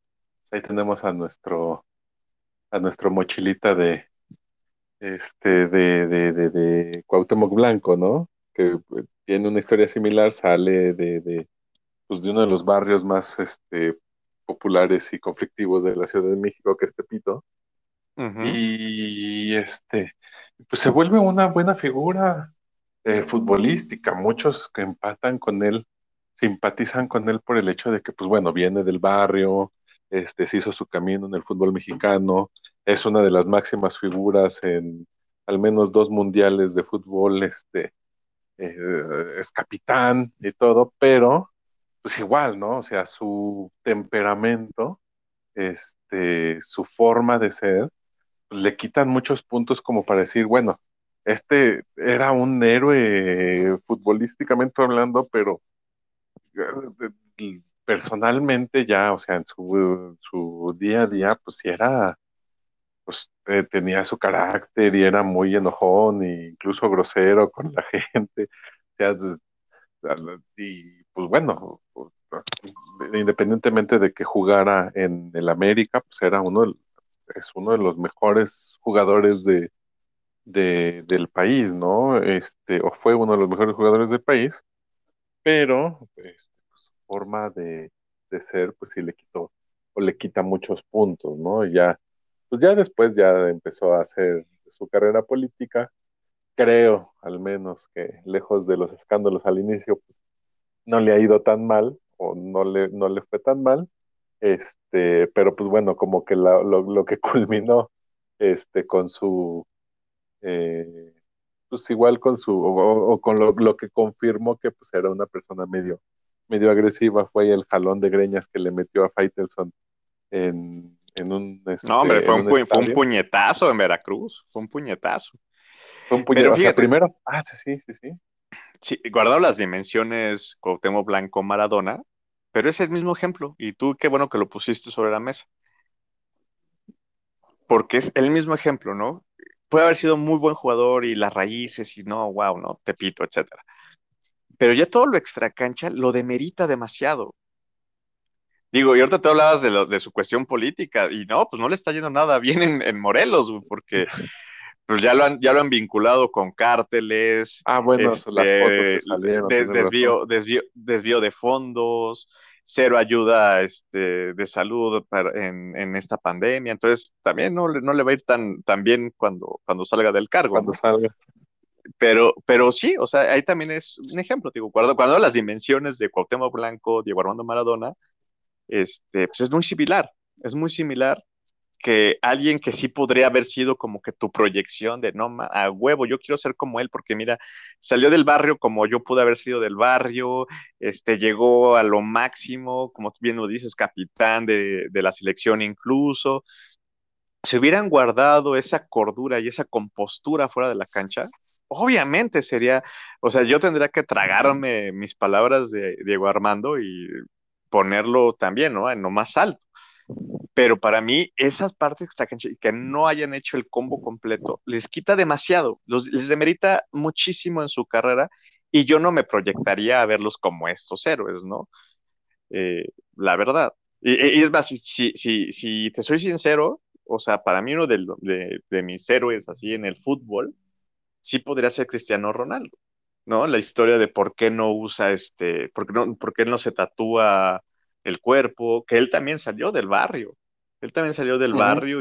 Pues ahí tenemos a nuestro, a nuestro mochilita de, este, de, de, de, de Cuauhtémoc Blanco, ¿no? Que eh, tiene una historia similar, sale de, de, pues, de uno de los barrios más, este, populares y conflictivos de la Ciudad de México, que es Tepito. Y este, pues se vuelve una buena figura eh, futbolística. Muchos que empatan con él, simpatizan con él por el hecho de que, pues bueno, viene del barrio, este, se hizo su camino en el fútbol mexicano, es una de las máximas figuras en al menos dos mundiales de fútbol, este, eh, es capitán y todo, pero pues igual, ¿no? O sea, su temperamento, este, su forma de ser, le quitan muchos puntos como para decir, bueno, este era un héroe futbolísticamente hablando, pero eh, personalmente ya, o sea, en su, día a día, pues sí era, pues eh, tenía su carácter y era muy enojón e incluso grosero con la <laughs> gente. O sea, y pues bueno, independientemente de que jugara en el América, pues era uno, es uno de los mejores jugadores de, de- del país, ¿no? Este, o fue uno de los mejores jugadores del país, pero pues, su forma de, de ser, pues sí le quitó, o le quita muchos puntos, ¿no? Ya, pues ya después ya empezó a hacer su carrera política, creo, al menos que lejos de los escándalos al inicio, pues no le ha ido tan mal, o no le, no le fue tan mal, este, pero pues bueno, como que la- lo, lo que <laughs> culminó este, con su, eh, pues igual con su, o, o con lo, lo que confirmó que pues era una persona medio, medio agresiva, fue el jalón de greñas que le metió a Faitelson en, en un. este, No, hombre, fue un, pu- fue un puñetazo en Veracruz, fue un puñetazo. Fue un Pero o sea, fíjate- primero. Ah, sí, sí, sí, sí. Sí, guardado las dimensiones Cuauhtémoc Blanco Maradona, pero es el mismo ejemplo, y tú qué bueno que lo pusiste sobre la mesa, porque es el mismo ejemplo, ¿no? Puede haber sido muy buen jugador y las raíces y no, wow, ¿no? Tepito, etcétera. Pero ya todo lo extracancha lo demerita demasiado. Digo, y ahorita te hablabas de, lo- de su cuestión política, y no, pues no le está yendo nada bien en, Morelos, porque pues ya lo han, ya lo han vinculado con cárteles, Ah, bueno, las este, fotos que salieron. de- tienes desvío, desvío, desvío de fondos, cero ayuda este, de salud para- en, en esta pandemia. Entonces, también no, le- no le va a ir tan, tan bien cuando, cuando salga del cargo. Cuando ¿no? salga. Pero, pero sí, o sea, ahí también es un ejemplo, digo, cuando, cuando las dimensiones de Cuauhtémoc Blanco, Diego Armando Maradona, este, pues es muy similar, es muy similar que alguien que sí podría haber sido como que tu proyección de, no, a huevo, yo quiero ser como él, porque mira, salió del barrio como yo pude haber salido del barrio, este, llegó a lo máximo, como bien lo dices, capitán de, de la selección incluso. Si hubieran guardado esa cordura y esa compostura fuera de la cancha, obviamente sería, o sea, yo tendría que tragarme mis palabras de Diego Armando y ponerlo también, ¿no? En lo más alto. Pero para mí, esas partes que no hayan hecho el combo completo, les quita demasiado, les demerita muchísimo en su carrera y yo no me proyectaría a verlos como estos héroes, ¿no? Eh, la verdad. Y, es más, si, si, si, te soy sincero, o sea, para mí uno de, de mis héroes así en el fútbol, sí podría ser Cristiano Ronaldo, ¿no? La historia de por qué no usa este, por qué no, por qué no se tatúa el cuerpo, que él también salió del barrio, él también salió del barrio.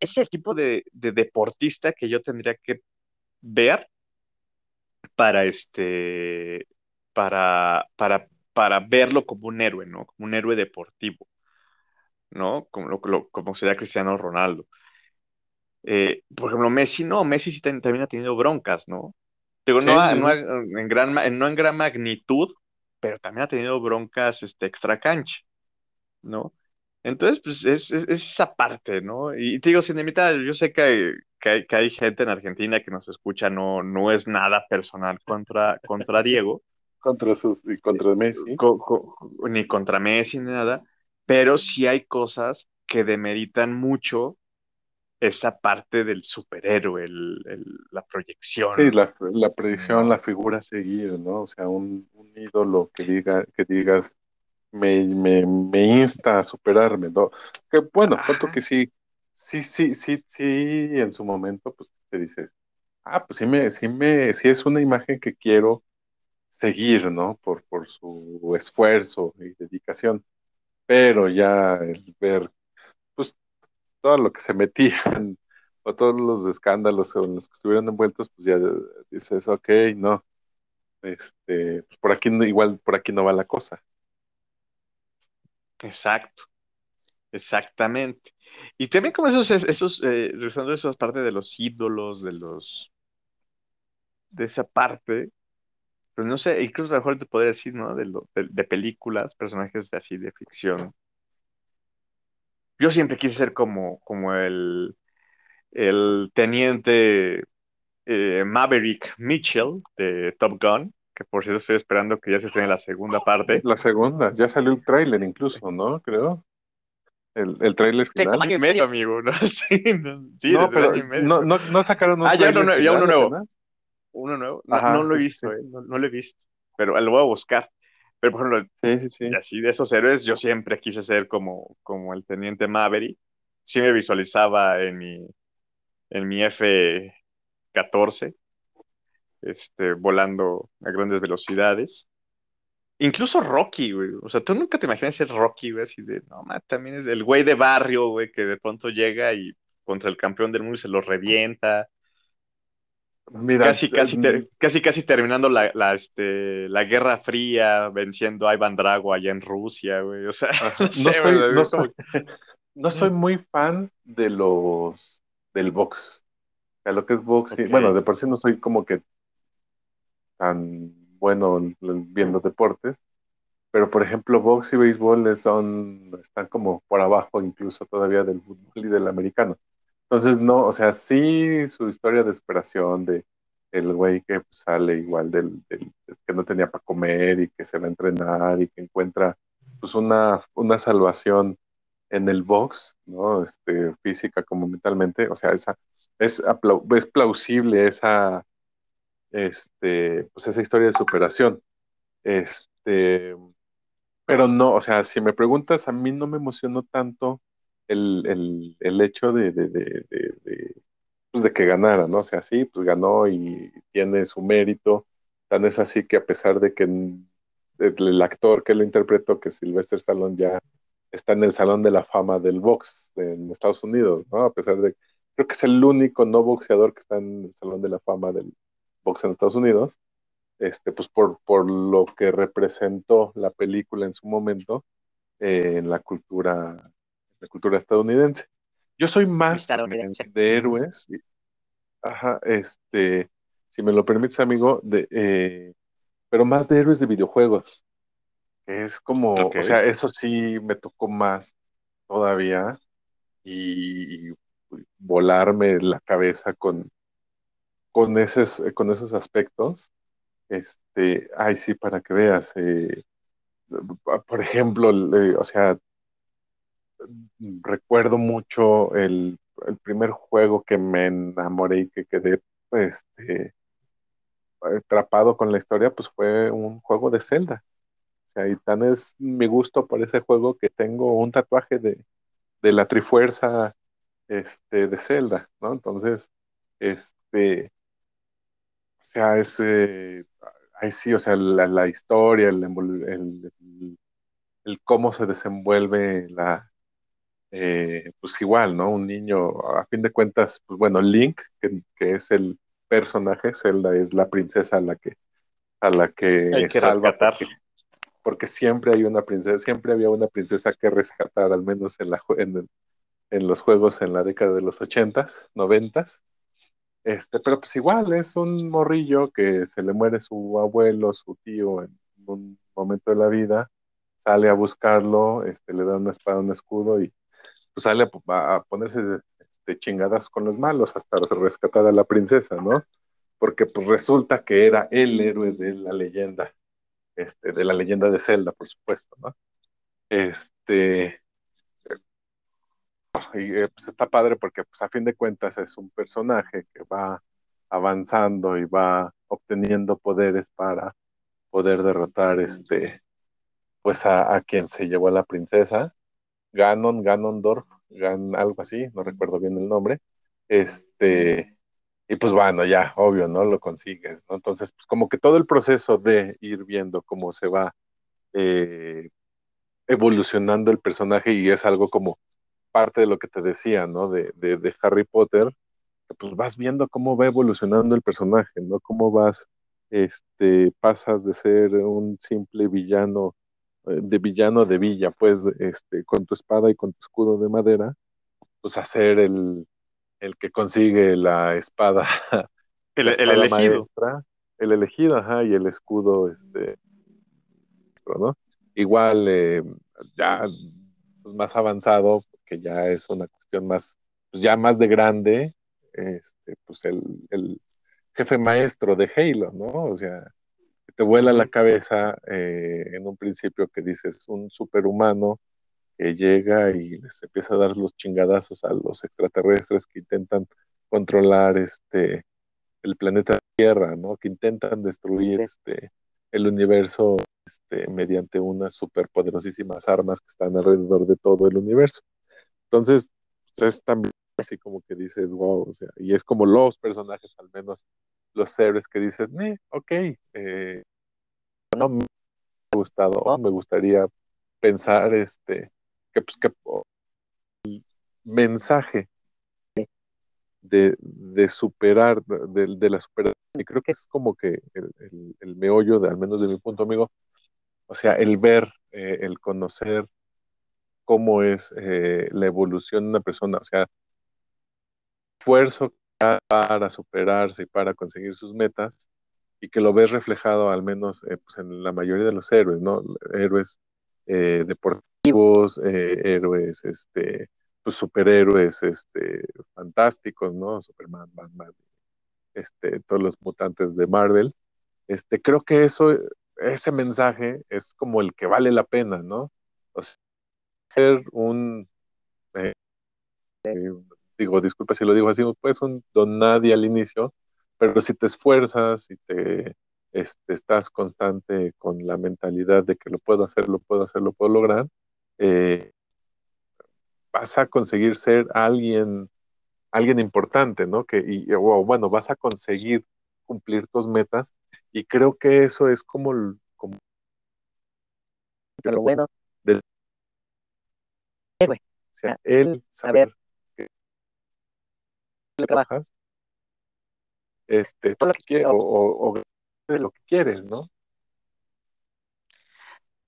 Es el tipo de, de deportista que yo tendría que ver para este, para, para, para verlo como un héroe, ¿no? Como un héroe deportivo, ¿no? Como, lo- lo- como sería Cristiano Ronaldo. Eh, por ejemplo, Messi no, Messi sí también ha tenido broncas, ¿no? Digo, Sí, no, sí, en gran, no en gran magnitud, pero también ha tenido broncas este, extra cancha, ¿no? Entonces, pues es, es, es esa parte, ¿no? Y te digo, Cinemita, yo sé que hay, que hay, que hay gente en Argentina que nos escucha, no, no es nada personal contra, contra Diego, Contra, sus, contra Messi. co- co- ni contra Messi, ni nada, pero sí hay cosas que demeritan mucho esa parte del superhéroe, el- el- la proyección. Sí, la, la predicción, No. la figura a seguir, ¿no? O sea, un, un ídolo que diga, que digas, me, me, me insta a superarme, ¿no? Que bueno, Ajá. que sí, sí, sí, sí, sí, en su momento, pues te dices, ah, pues sí me, sí me, sí es una imagen que quiero seguir, ¿no? Por, por su esfuerzo y dedicación. Pero ya el ver, todo lo que se metían, <laughs> o todos los escándalos en los que estuvieron envueltos, pues ya dices, ok, no, este, pues por aquí no, igual por aquí no va la cosa. Exacto, exactamente. Y también como esos, esos eh, regresando a esas partes de los ídolos, de los, de esa parte, pues no sé, incluso a lo mejor te podría decir, ¿no? De, lo- de, de películas, personajes así de ficción. Yo siempre quise ser como, como el, el teniente eh, Maverick Mitchell de Top Gun, que por cierto estoy esperando que ya se estrene la segunda parte. La segunda, ya salió el tráiler incluso, ¿no? Creo. El, el tráiler final. Año y medio, amigo, ¿no? <laughs> Sí, no, sí, No, desde el pero año y medio. no, no, no sacaron un Ah, ya uno nuevo, ya uno nuevo. apenas? Uno nuevo. No, Ajá, no lo he sí, sí, visto, sí. eh, No, no lo he visto. Pero lo voy a buscar. Pero por ejemplo, Sí, sí, sí. así de esos héroes, yo siempre quise ser como, como el teniente Maverick. Sí me visualizaba en mi, en mi F-14, este, volando a grandes velocidades. Incluso Rocky, güey. O sea, tú nunca te imaginas ser Rocky, güey, así de, no, ma, también es el güey de barrio, güey, que de pronto llega y contra el campeón del mundo y se lo revienta. Mira, Casi, casi, eh, ter- casi, casi terminando la, la, este, la Guerra Fría, venciendo a Iván Drago allá en Rusia, güey. O sea, <laughs> no sé, soy, güey, no soy, no soy muy fan de los del box. O sea, lo que es box, bueno, de por sí no soy como que tan bueno en- en- viendo deportes, pero por ejemplo, box y béisbol son, están como por abajo incluso todavía del fútbol y del americano. Entonces, no, o sea, sí su historia de superación de el güey que pues, sale igual del, del, que no tenía para comer y que se va a entrenar y que encuentra pues una, una salvación en el box, ¿no? Este, física como mentalmente, o sea, esa, es, es plausible esa, este, pues esa historia de superación. Este, pero no, o sea, si me preguntas, a mí no me emocionó tanto el, el, el hecho de, de, de, pues de que ganara, ¿no? O sea, sí, pues ganó y tiene su mérito. Tan es así que a pesar de que el, actor que lo interpretó, que Sylvester Stallone ya está en el Salón de la Fama del box en Estados Unidos, ¿no? A pesar de, creo que es el único no boxeador que está en el Salón de la Fama del box en Estados Unidos, este, pues por, por lo que representó la película en su momento eh, en la cultura, la cultura estadounidense. Yo soy más de héroes, ajá, este, si me lo permites, amigo, de, eh, pero más de héroes de videojuegos. Es como, o sea, eso sí me tocó más todavía y, volarme la cabeza con, con, esos, con esos aspectos. Este, ay, sí, para que veas. Eh, por ejemplo, o sea, recuerdo mucho el, el, primer juego que me enamoré y que quedé este, atrapado con la historia, pues fue un juego de Zelda. O sea, y tan es mi gusto por ese juego que tengo un tatuaje de, de la Trifuerza este, de Zelda, ¿no? Entonces, este, o sea, es, eh, ahí sí, o sea, la, la historia, el, el, el, cómo se desenvuelve la, eh, pues igual, ¿no? Un niño, a fin de cuentas, pues bueno, Link, que, que es el personaje, Zelda es la princesa a la que, a la que, Hay que salva rescatar. porque, porque siempre hay una princesa, siempre había una princesa que rescatar, al menos en, la, ju- en, el- en los juegos en la década de los ochentas, noventas. Este, pero pues igual es un morrillo que se le muere su abuelo, su tío en un momento de la vida, sale a buscarlo, este, le da una espada, un escudo y pues sale a, ponerse este, chingadas con los malos hasta rescatar a la princesa, ¿no? Porque pues resulta que era el héroe de la leyenda, este, de la leyenda de Zelda, por supuesto, ¿no? Este, y eh, pues está padre porque pues a fin de cuentas es un personaje que va avanzando y va obteniendo poderes para poder derrotar este pues a, a quien se llevó a la princesa, Ganon, Ganondorf, Gan, algo así, no recuerdo bien el nombre. Este, y pues bueno, ya, obvio, ¿no? Lo consigues, ¿no? Entonces, pues como que todo el proceso de ir viendo cómo se va eh, evolucionando el personaje y es algo como parte de lo que te decía, ¿no? De, de, de Harry Potter, pues vas viendo cómo va evolucionando el personaje, ¿no? Cómo vas, este, pasas de ser un simple villano, de villano de villa, pues, este, con tu espada y con tu escudo de madera, pues a ser el, el que consigue la espada, <laughs> El, la el espada elegido. maestra, el elegido, ajá, y el escudo, este, ¿no? Igual, eh, ya pues, más avanzado, que ya es una cuestión más, pues ya más de grande, este, pues el, el jefe maestro de Halo, ¿no? O sea, te vuela la cabeza eh, en un principio que dices un superhumano que llega y les empieza a dar los chingadazos a los extraterrestres que intentan controlar este el planeta Tierra, ¿no? Que intentan destruir este el universo este, mediante unas superpoderosísimas armas que están alrededor de todo el universo. Entonces, pues, es también así como que dices, wow, o sea, y es como los personajes, al menos los héroes que dices, eh, ok, no me ha gustado, me gustaría pensar este, que pues que el mensaje de, de superar, de, de, la superación, y creo que es como que el meollo, de, al menos de mi punto, amigo, o sea, el ver, eh, el conocer cómo es eh, la evolución de una persona, o sea, esfuerzo para superarse y para conseguir sus metas, y que lo ves reflejado al menos eh, pues, en la mayoría de los héroes, ¿no? Héroes eh, deportivos, eh, héroes, este, pues superhéroes, este, fantásticos, ¿no? Superman, Batman, este, todos los mutantes de Marvel. Este, creo que eso, ese mensaje es como el que vale la pena, ¿no? O sea, ser un, eh, digo, disculpa si lo digo así, pues un don nadie al inicio, pero si te esfuerzas y te este, estás constante con la mentalidad de que lo puedo hacer, lo puedo hacer, lo puedo lograr, eh, vas a conseguir ser alguien, alguien importante, ¿no? Que, y, o, bueno, vas a conseguir cumplir tus metas y creo que eso es como, como Pero bueno, del héroe. o sea, A- él a saber trabaja. trabajas, este, Todo lo que- que- o, o- o de lo que quieres, ¿no?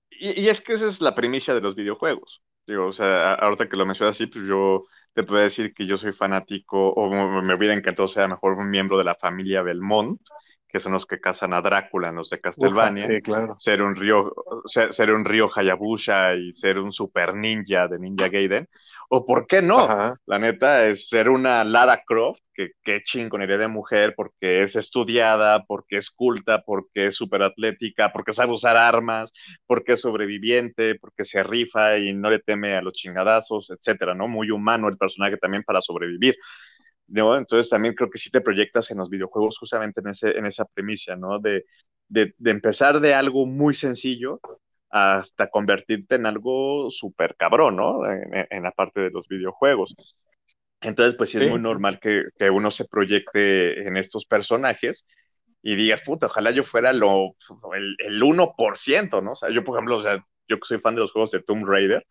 Y, y es que esa es la primicia de los videojuegos. Digo, o sea, a- ahorita que lo mencionas así, pues yo te puedo decir que yo soy fanático, o me hubiera encantado ser a lo mejor un miembro de la familia Belmont, que son los que cazan a Drácula en los de Castlevania. Ufa, sí, claro. ser un Ryo, ser, ser un Ryo Hayabusa y ser un super ninja de Ninja Gaiden. O por qué no, Ajá. la neta es ser una Lara Croft, que qué chingonería de mujer, porque es estudiada, porque es culta, porque es súper atlética, porque sabe usar armas, porque es sobreviviente, porque se rifa y no le teme a los chingadazos, etcétera, ¿no? Muy humano el personaje también para sobrevivir. ¿no? Entonces también creo que sí te proyectas en los videojuegos justamente en, ese, en esa premisa, ¿no? De, de, de empezar de algo muy sencillo hasta convertirte en algo súper cabrón, ¿no? En, en, la parte de los videojuegos. Entonces, pues sí, Sí. es muy normal que, que uno se proyecte en estos personajes y digas, puta, ojalá yo fuera lo, el, el 1%, ¿no? O sea, yo, por ejemplo, o sea, yo que soy fan de los juegos de Tomb Raider,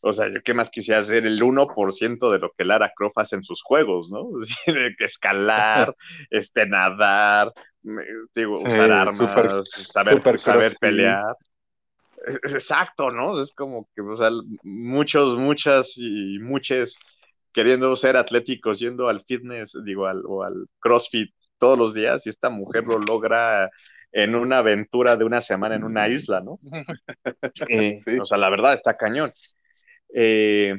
o sea, yo qué más quisiera hacer el 1% de lo que Lara Croft hace en sus juegos, ¿no? <laughs> escalar, <laughs> este, nadar, digo, Sí, usar armas, super- saber, super saber pelear. Exacto, ¿no? Es como que, o sea, muchos, muchas y muchas queriendo ser atléticos, yendo al fitness, digo, al, o al CrossFit todos los días, y esta mujer lo logra en una aventura de una semana en una isla, ¿no? Eh, <laughs> Sí. <laughs> O sea, la verdad está cañón. Eh,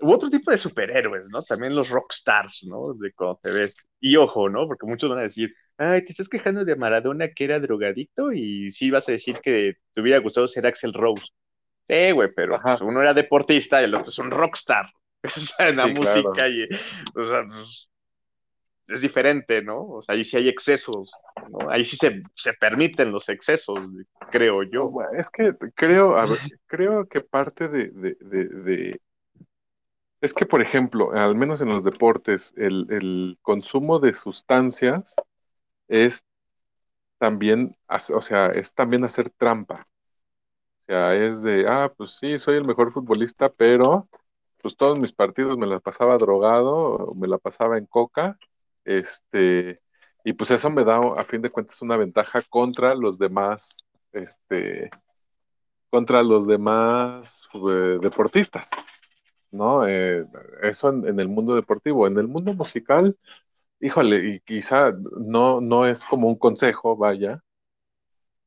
u otro tipo de superhéroes, ¿no? También los rockstars, ¿no? De cuando te ves. Y ojo, ¿no? Porque muchos van a decir, ay, te estás quejando de Maradona que era drogadicto y sí vas a decir que te hubiera gustado ser Axel Rose. Sí, güey, pero pues, uno era deportista y el otro es un rockstar. <laughs> O sea, en la Sí, claro. música y, o sea, pues, es diferente, ¿no? O sea, ahí sí hay excesos, ¿no? Ahí sí se, se permiten los excesos, creo yo. Es que creo, a ver, <laughs> creo que parte de, de- de- de- Es que, por ejemplo, al menos en los deportes, el, el consumo de sustancias es también, o sea, es también hacer trampa. O sea, es de, ah, pues sí, soy el mejor futbolista, pero pues todos mis partidos me la pasaba drogado, me la pasaba en coca, este, y pues eso me da, a fin de cuentas, una ventaja contra los demás, este, contra los demás eh, deportistas, ¿no? Eh, eso en el mundo deportivo. En el mundo musical, híjole, y quizá no, no es como un consejo, vaya.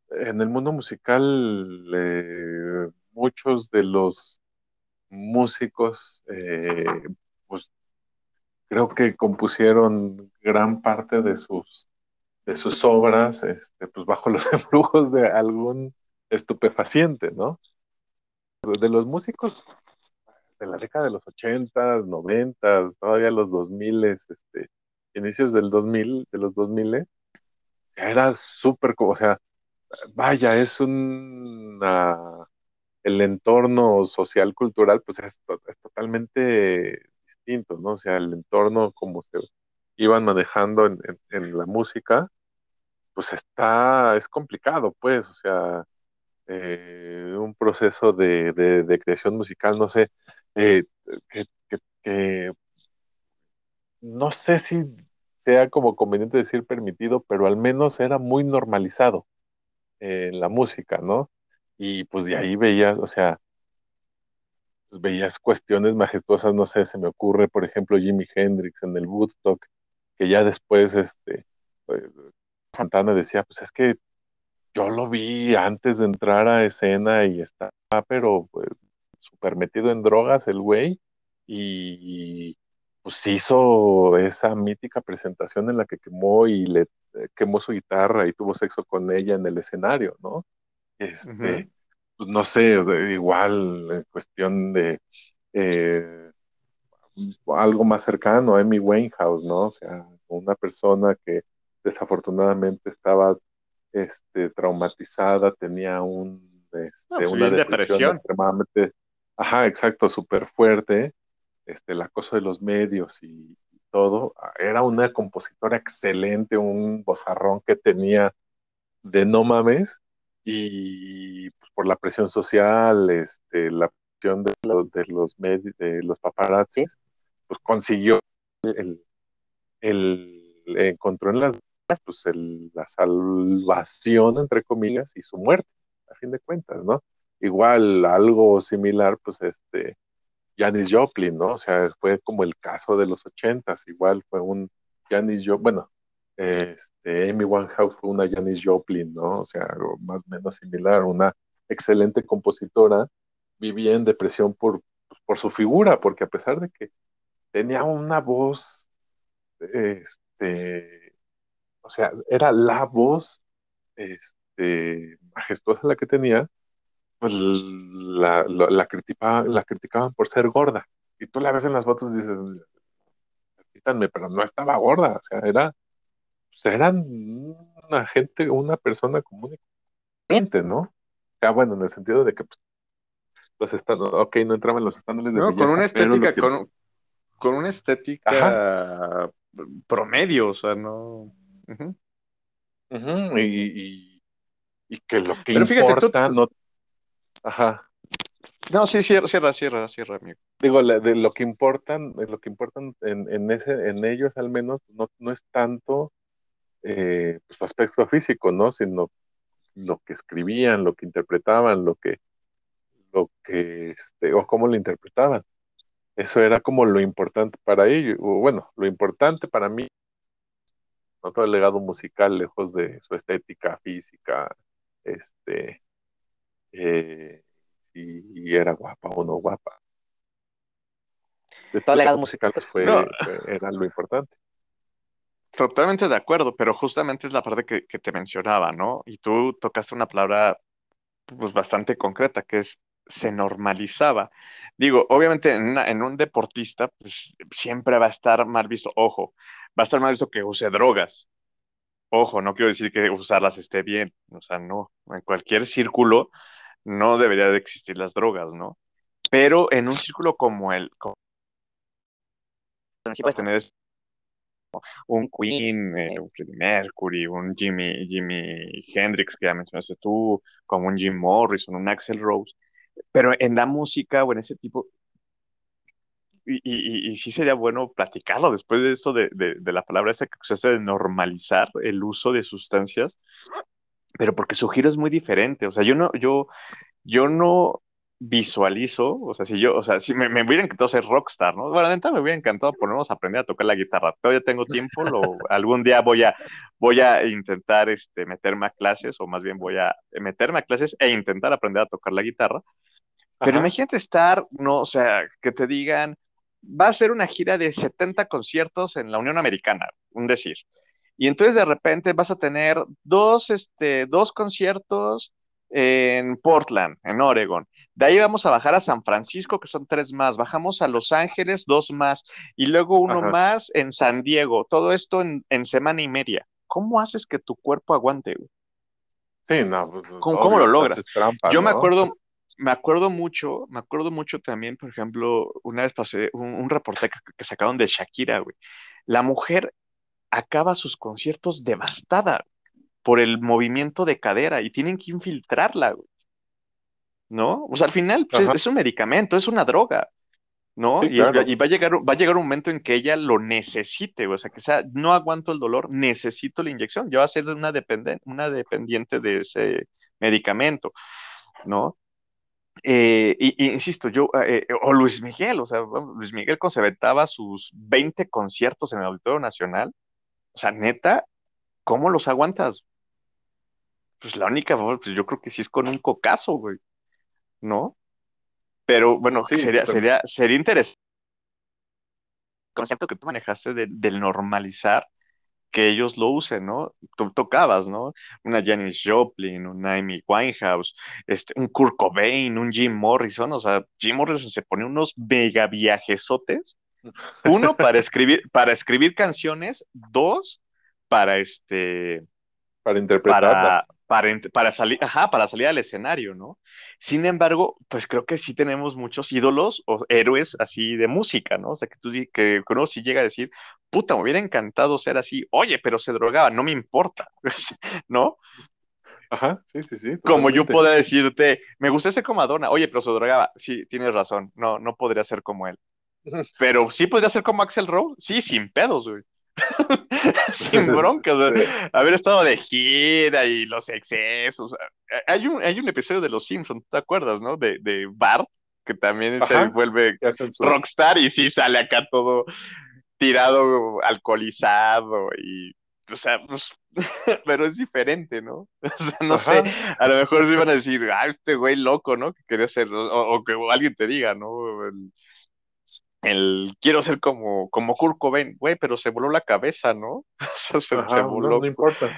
En el mundo musical, eh, muchos de los músicos, eh, pues creo que compusieron gran parte de sus, de sus obras, este, pues bajo los <laughs> embrujos de algún estupefaciente, ¿no? De los músicos de la década de los 80, 90, todavía los 2000, este, inicios del 2000, de los 2000, ya era súper, o sea, vaya, es una, el entorno social, cultural, pues es, to- es totalmente distinto, ¿no? O sea, el entorno como se iban manejando en, en- la música, pues está, es complicado, pues, o sea, eh, un proceso de, de- creación musical, no sé, eh, que no sé si sea como conveniente decir permitido, pero al menos era muy normalizado eh, en la música, ¿no? Y pues de ahí veías, o sea, pues veías cuestiones majestuosas, no sé, se me ocurre, por ejemplo, Jimi Hendrix en el Woodstock, que ya después, este, pues, Santana decía, pues es que yo lo vi antes de entrar a escena y estaba, pero pues, súper metido en drogas el güey, y pues hizo esa mítica presentación en la que quemó y le eh, quemó su guitarra y tuvo sexo con ella en el escenario, ¿no? Este, pues no sé, igual en cuestión de eh, algo más cercano a Amy Winehouse, ¿no? O sea, una persona que desafortunadamente estaba este, traumatizada, tenía un, este, pues, una depresión depresión. extremadamente, ajá, exacto, súper fuerte, este, el acoso de los medios y, todo. Era una compositora excelente, un bozarrón que tenía de no mames, y pues, por la presión social, este, la presión de los, de los medios, de los paparazzis, pues consiguió el, el, encontró en las pues la salvación entre comillas y su muerte a fin de cuentas no igual algo similar pues este Janis Joplin no o sea fue como el caso de los ochentas igual fue un Janis Joplin bueno este Amy Winehouse fue una Janis Joplin no o sea algo más o menos similar una excelente compositora vivía en depresión por por su figura porque a pesar de que tenía una voz este o sea, era la voz este, majestuosa la que tenía, pues la, la, la, la criticaban por ser gorda. Y tú la ves en las fotos y dices, quítanme, pero no estaba gorda, o sea, era, pues eran una gente, una persona común y corriente, ¿no? O sea, bueno, en el sentido de que pues, los estándares, ok, no entraban los estándares de no, belleza, con una estética, que... con, con, una estética Ajá. promedio, o sea, no. Uh -huh. Uh -huh. Y, y, y, que lo que Pero importa fíjate, tú... no. Ajá. No, sí, cierra, cierra, cierra, cierra, amigo. Digo, de lo que importan, lo que importan en, en, ese, en ellos al menos, no, no es tanto eh, pues, su aspecto físico, ¿no? Sino lo que escribían, lo que interpretaban, lo que, lo que, este, o cómo lo interpretaban. Eso era como lo importante para ellos, o bueno, lo importante para mí no todo el legado musical lejos de su estética física, este, eh, si era guapa o no guapa. De todo el legado musical fue, no. fue, era lo importante. Totalmente de acuerdo, pero justamente es la parte que, que, te mencionaba, ¿no? Y tú tocaste una palabra pues bastante concreta, que es se normalizaba. Digo, obviamente en, una, en, un deportista, pues siempre va a estar mal visto. Ojo, va a estar mal visto que use drogas. Ojo, no quiero decir que usarlas esté bien. O sea, no. En cualquier círculo no debería de existir las drogas, ¿no? Pero en un círculo como el. Como... Sí, pues tener un Queen, eh, un Freddie Mercury, un Jimmy, Jimmy Hendrix, que ya mencionaste tú, como un Jim Morrison, un Axel Rose pero en la música o en ese tipo, y, y, y, sí sería bueno platicarlo después de esto de, de, de la palabra esa que usaste de normalizar el uso de sustancias, pero porque su giro es muy diferente, o sea, yo no, yo, yo no visualizo, o sea, si yo, o sea, si me, me hubiera encantado ser rockstar, ¿no? Bueno, de me hubiera encantado ponernos a aprender a tocar la guitarra, todavía tengo tiempo, lo, <laughs> algún día voy a, voy a intentar, este, meterme a clases, o más bien voy a meterme a clases e intentar aprender a tocar la guitarra, pero Ajá. imagínate estar, no, o sea, que te digan, va a ser una gira de 70 conciertos en la Unión Americana, un decir. Y entonces de repente vas a tener dos, este, dos conciertos en Portland, en Oregon. De ahí vamos a bajar a San Francisco, que son tres más. Bajamos a Los Ángeles, dos más. Y luego uno Ajá. más en San Diego. Todo esto en, en, semana y media. ¿Cómo haces que tu cuerpo aguante? Güey? Sí, no. Pues, ¿Cómo, ¿Cómo, lo logras? Trampa, Yo ¿no? me acuerdo, me acuerdo mucho, me acuerdo mucho también, por ejemplo, una vez pasé un, un reportaje que, que, sacaron de Shakira, güey. La mujer acaba sus conciertos devastada por el movimiento de cadera y tienen que infiltrarla, güey. ¿No? O sea, al final pues, es, un medicamento, es una droga, ¿no? Sí, y, claro. y, va, a llegar, va a llegar un momento en que ella lo necesite, o sea, que sea, no aguanto el dolor, necesito la inyección, ya va a ser una, dependen una dependiente de ese medicamento, ¿no? Eh, y, y, insisto, yo, eh, o Luis Miguel, o sea, Luis Miguel aventaba sus 20 conciertos en el Auditorio Nacional, o sea, neta, ¿cómo los aguantas? Pues la única, pues yo creo que sí es con un cocazo, güey, ¿no? Pero bueno, Sí, sería, pero- sería, sería interesante el concepto que tú manejaste de- del normalizar que ellos lo usen, ¿no? Tú tocabas, ¿no? Una Janis Joplin, una Amy Winehouse, este, un Kurt Cobain, un Jim Morrison, o sea, Jim Morrison se pone unos mega viajesotes, uno para escribir, para escribir canciones, dos para este, Para interpretarlas. para, para, salir, ajá, para salir al escenario, ¿no? Sin embargo, pues creo que sí tenemos muchos ídolos o héroes así de música, ¿no? O sea, que tú que uno sí llega a decir, puta, me hubiera encantado ser así, oye, pero se drogaba, no me importa, <laughs> ¿no? Ajá, sí, sí, sí. Como yo puedo decirte, me gusta ese como Madonna, oye, pero se drogaba, sí, tienes razón, no, no podría ser como él. Pero sí podría ser como Axel Rose, sí, sin pedos, güey. <laughs> sin <laughs> broncas, haber estado de gira y los excesos. Hay un, hay un episodio de Los Simpsons, ¿te acuerdas, no? De, de Bart, que también se vuelve rockstar y sí sale acá todo tirado, alcoholizado y, o sea, pues, <laughs> pero es diferente, ¿no? O sea, no Ajá. sé, a lo mejor se iban a decir, ah, este güey loco, ¿no? Que quería ser, o, o que alguien te diga, ¿no? El, el quiero ser como, como Kurt Cobain, güey, pero se voló la cabeza, ¿no? <laughs> O sea, se, Ajá, se no, voló. no importa.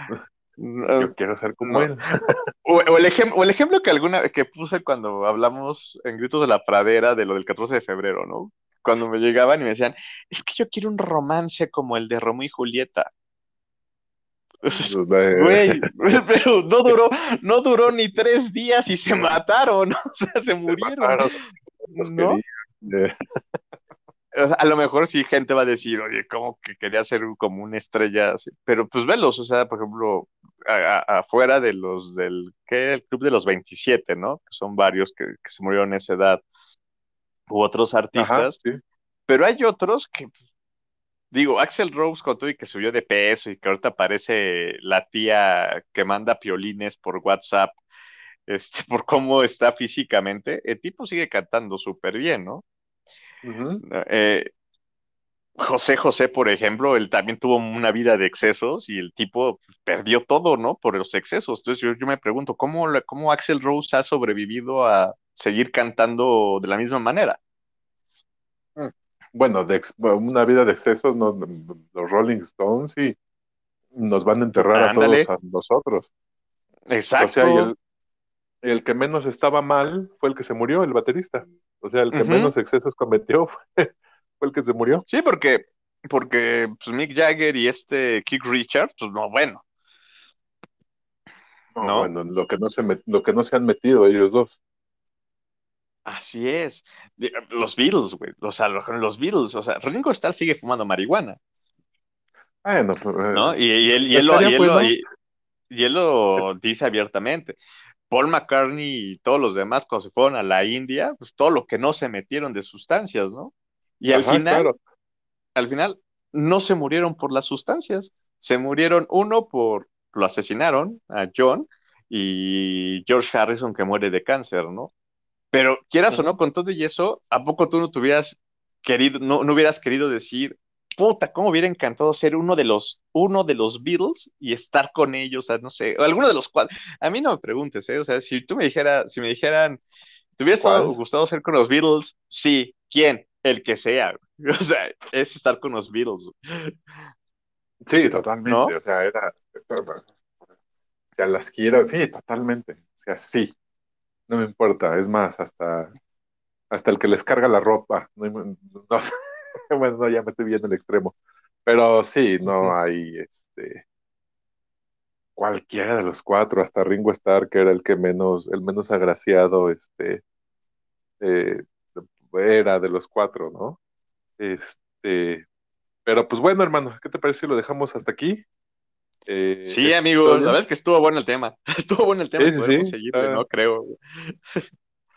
No, Yo quiero ser como no. él. <laughs> o, o el ejem- o el ejemplo que alguna que puse cuando hablamos en Gritos de la Pradera de lo del 14 de febrero, ¿no? Cuando me llegaban y me decían, es que yo quiero un romance como el de Romeo y Julieta. Güey, <laughs> pero no duró, no duró ni tres días y se mataron, o sea, se murieron, mataron, los ¿no? querían. Eh, O sea, a lo mejor sí gente va a decir, oye, como que quería ser como una estrella, así. pero pues velos, o sea, por ejemplo, a- a- afuera de los del, ¿qué? El club de los 27, ¿no? Que son varios que, que se murieron a esa edad, u otros Ajá, artistas, sí. pero hay otros que, digo, Axel Rose con todo y que subió de peso y que ahorita parece la tía que manda piolines por WhatsApp, <laughs> este, por cómo está físicamente, el tipo sigue cantando súper bien, ¿no? Ujú. Eh, José José, por ejemplo, él también tuvo una vida de excesos y el tipo perdió todo, ¿no? Por los excesos. Entonces yo, yo me pregunto, ¿cómo, la- ¿cómo Axel Rose ha sobrevivido a seguir cantando de la misma manera? Bueno, de ex- bueno, una vida de excesos, no, los Rolling Stones y nos van a enterrar Ándale. a todos a nosotros. Exacto. O sea, y el, el que menos estaba mal fue el que se murió, el baterista. O sea, el que menos excesos cometió <laughs> fue, fue el que se murió. Sí, porque, porque pues, Mick Jagger y este Keith Richards, pues no, bueno, No, ¿No? Bueno, lo que no se met- lo que no se han metido ellos dos. así es. Los Beatles, güey, o sea, los, Beatles, o sea, Ringo Starr sigue fumando marihuana, Bueno, pues, eh, ¿no? Y, y él, y él lo, Estaría y él lo- y él lo dice abiertamente. Paul McCartney y todos los demás, cuando se fueron a la India, pues todo lo que no se metieron de sustancias, ¿no? Y al final, claro. al final, no se murieron por las sustancias, se murieron uno por, lo asesinaron a John y George Harrison que muere de cáncer, ¿no? Pero quieras o no, con todo y eso, ¿a poco tú no tuvieras querido, no, no hubieras querido decir, puta, cómo hubiera encantado ser uno de los, uno de los Beatles y estar con ellos, o sea, no sé, o alguno de los cuatro. A mí no me preguntes, ¿eh? O sea, si tú me dijeras, si me dijeran, ¿te hubiera gustado ser con los Beatles? Sí, ¿quién? El que sea. <laughs> O sea, es estar con los Beatles. Sí, totalmente. ¿No? O sea, era. O sea, las quiero, sí, totalmente. O sea, sí. No me importa. Es más, hasta, hasta el que les carga la ropa. No, no sé. <laughs> Bueno, no, ya me estoy viendo el extremo. Pero sí, no hay este. Cualquiera de los cuatro, hasta Ringo Starr, que era el que menos, el menos agraciado, este, eh, era de los cuatro, ¿no? Este, pero pues bueno, hermano, ¿qué te parece si lo dejamos hasta aquí? Eh, Sí, amigo, episodio. la verdad es que estuvo bueno el tema. <laughs> Estuvo bueno el tema, Sí, sí, podemos sí. seguirle, Ah. ¿no? Creo.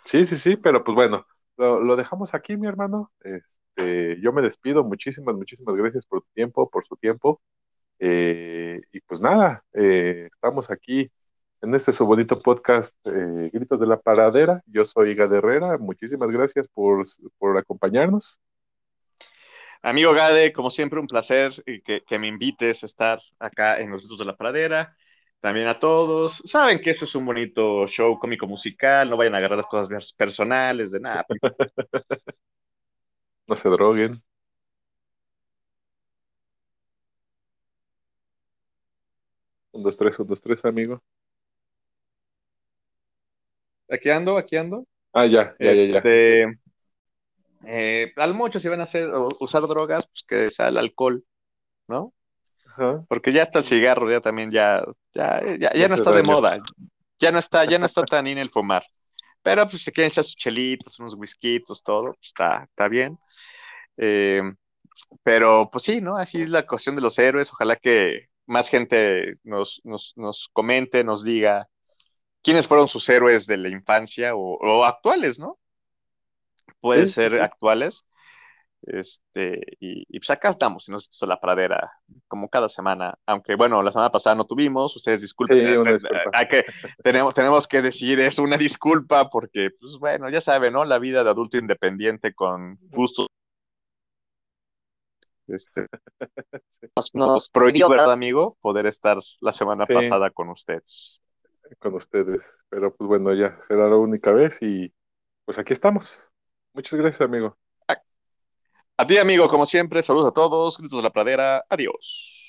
Sí, sí, sí, pero pues bueno, lo, lo dejamos aquí, mi hermano. Este, yo me despido. Muchísimas, muchísimas gracias por tu tiempo, por su tiempo. Eh, y pues nada, eh, estamos aquí en este su bonito podcast, eh, Gritos de la Paradera. Yo soy Gad Herrera. Muchísimas gracias por, por acompañarnos. Amigo Gade, como siempre, un placer y que, que me invites a estar acá en los Gritos de la Pradera. También a todos. Saben que eso es un bonito show cómico musical, no vayan a agarrar las cosas personales, de nada. <laughs> No se droguen. Un, dos, tres, un, dos, tres, amigo. Aquí ando, aquí ando. Ah, ya, ya, ya, ya. Este, eh, al mucho si van a hacer usar drogas, pues que sea el alcohol, ¿no? Ajá. Porque ya está el cigarro, ya también ya, ya, ya, ya Ya no se está de moda. Ya no está, ya no está tan in el fumar. Pero pues si quieren echar sus chelitos, unos whiskitos, todo, pues está, está bien. Eh, pero pues sí, ¿no? Así es la cuestión de los héroes. Ojalá que más gente nos, nos, nos comente, nos diga quiénes fueron sus héroes de la infancia o, o actuales, ¿no? Puede sí, ser sí. actuales. Este, y, y pues acá estamos, en nosotros a la pradera, como cada semana. Aunque bueno, la semana pasada no tuvimos, ustedes disculpen. Sí, una eh, que, tenemos, tenemos que decir, es una disculpa, porque, pues bueno, ya saben, ¿no? La vida de adulto independiente con gustos. Este, <laughs> Nos, nos nos prohibió, prohibió, ¿verdad, amigo? Poder estar la semana Sí. pasada con ustedes. con ustedes. Pero pues bueno, ya será la única vez y pues aquí estamos. Muchas gracias, amigo. A ti, amigo, como siempre, saludos a todos, gritos de la pradera, adiós.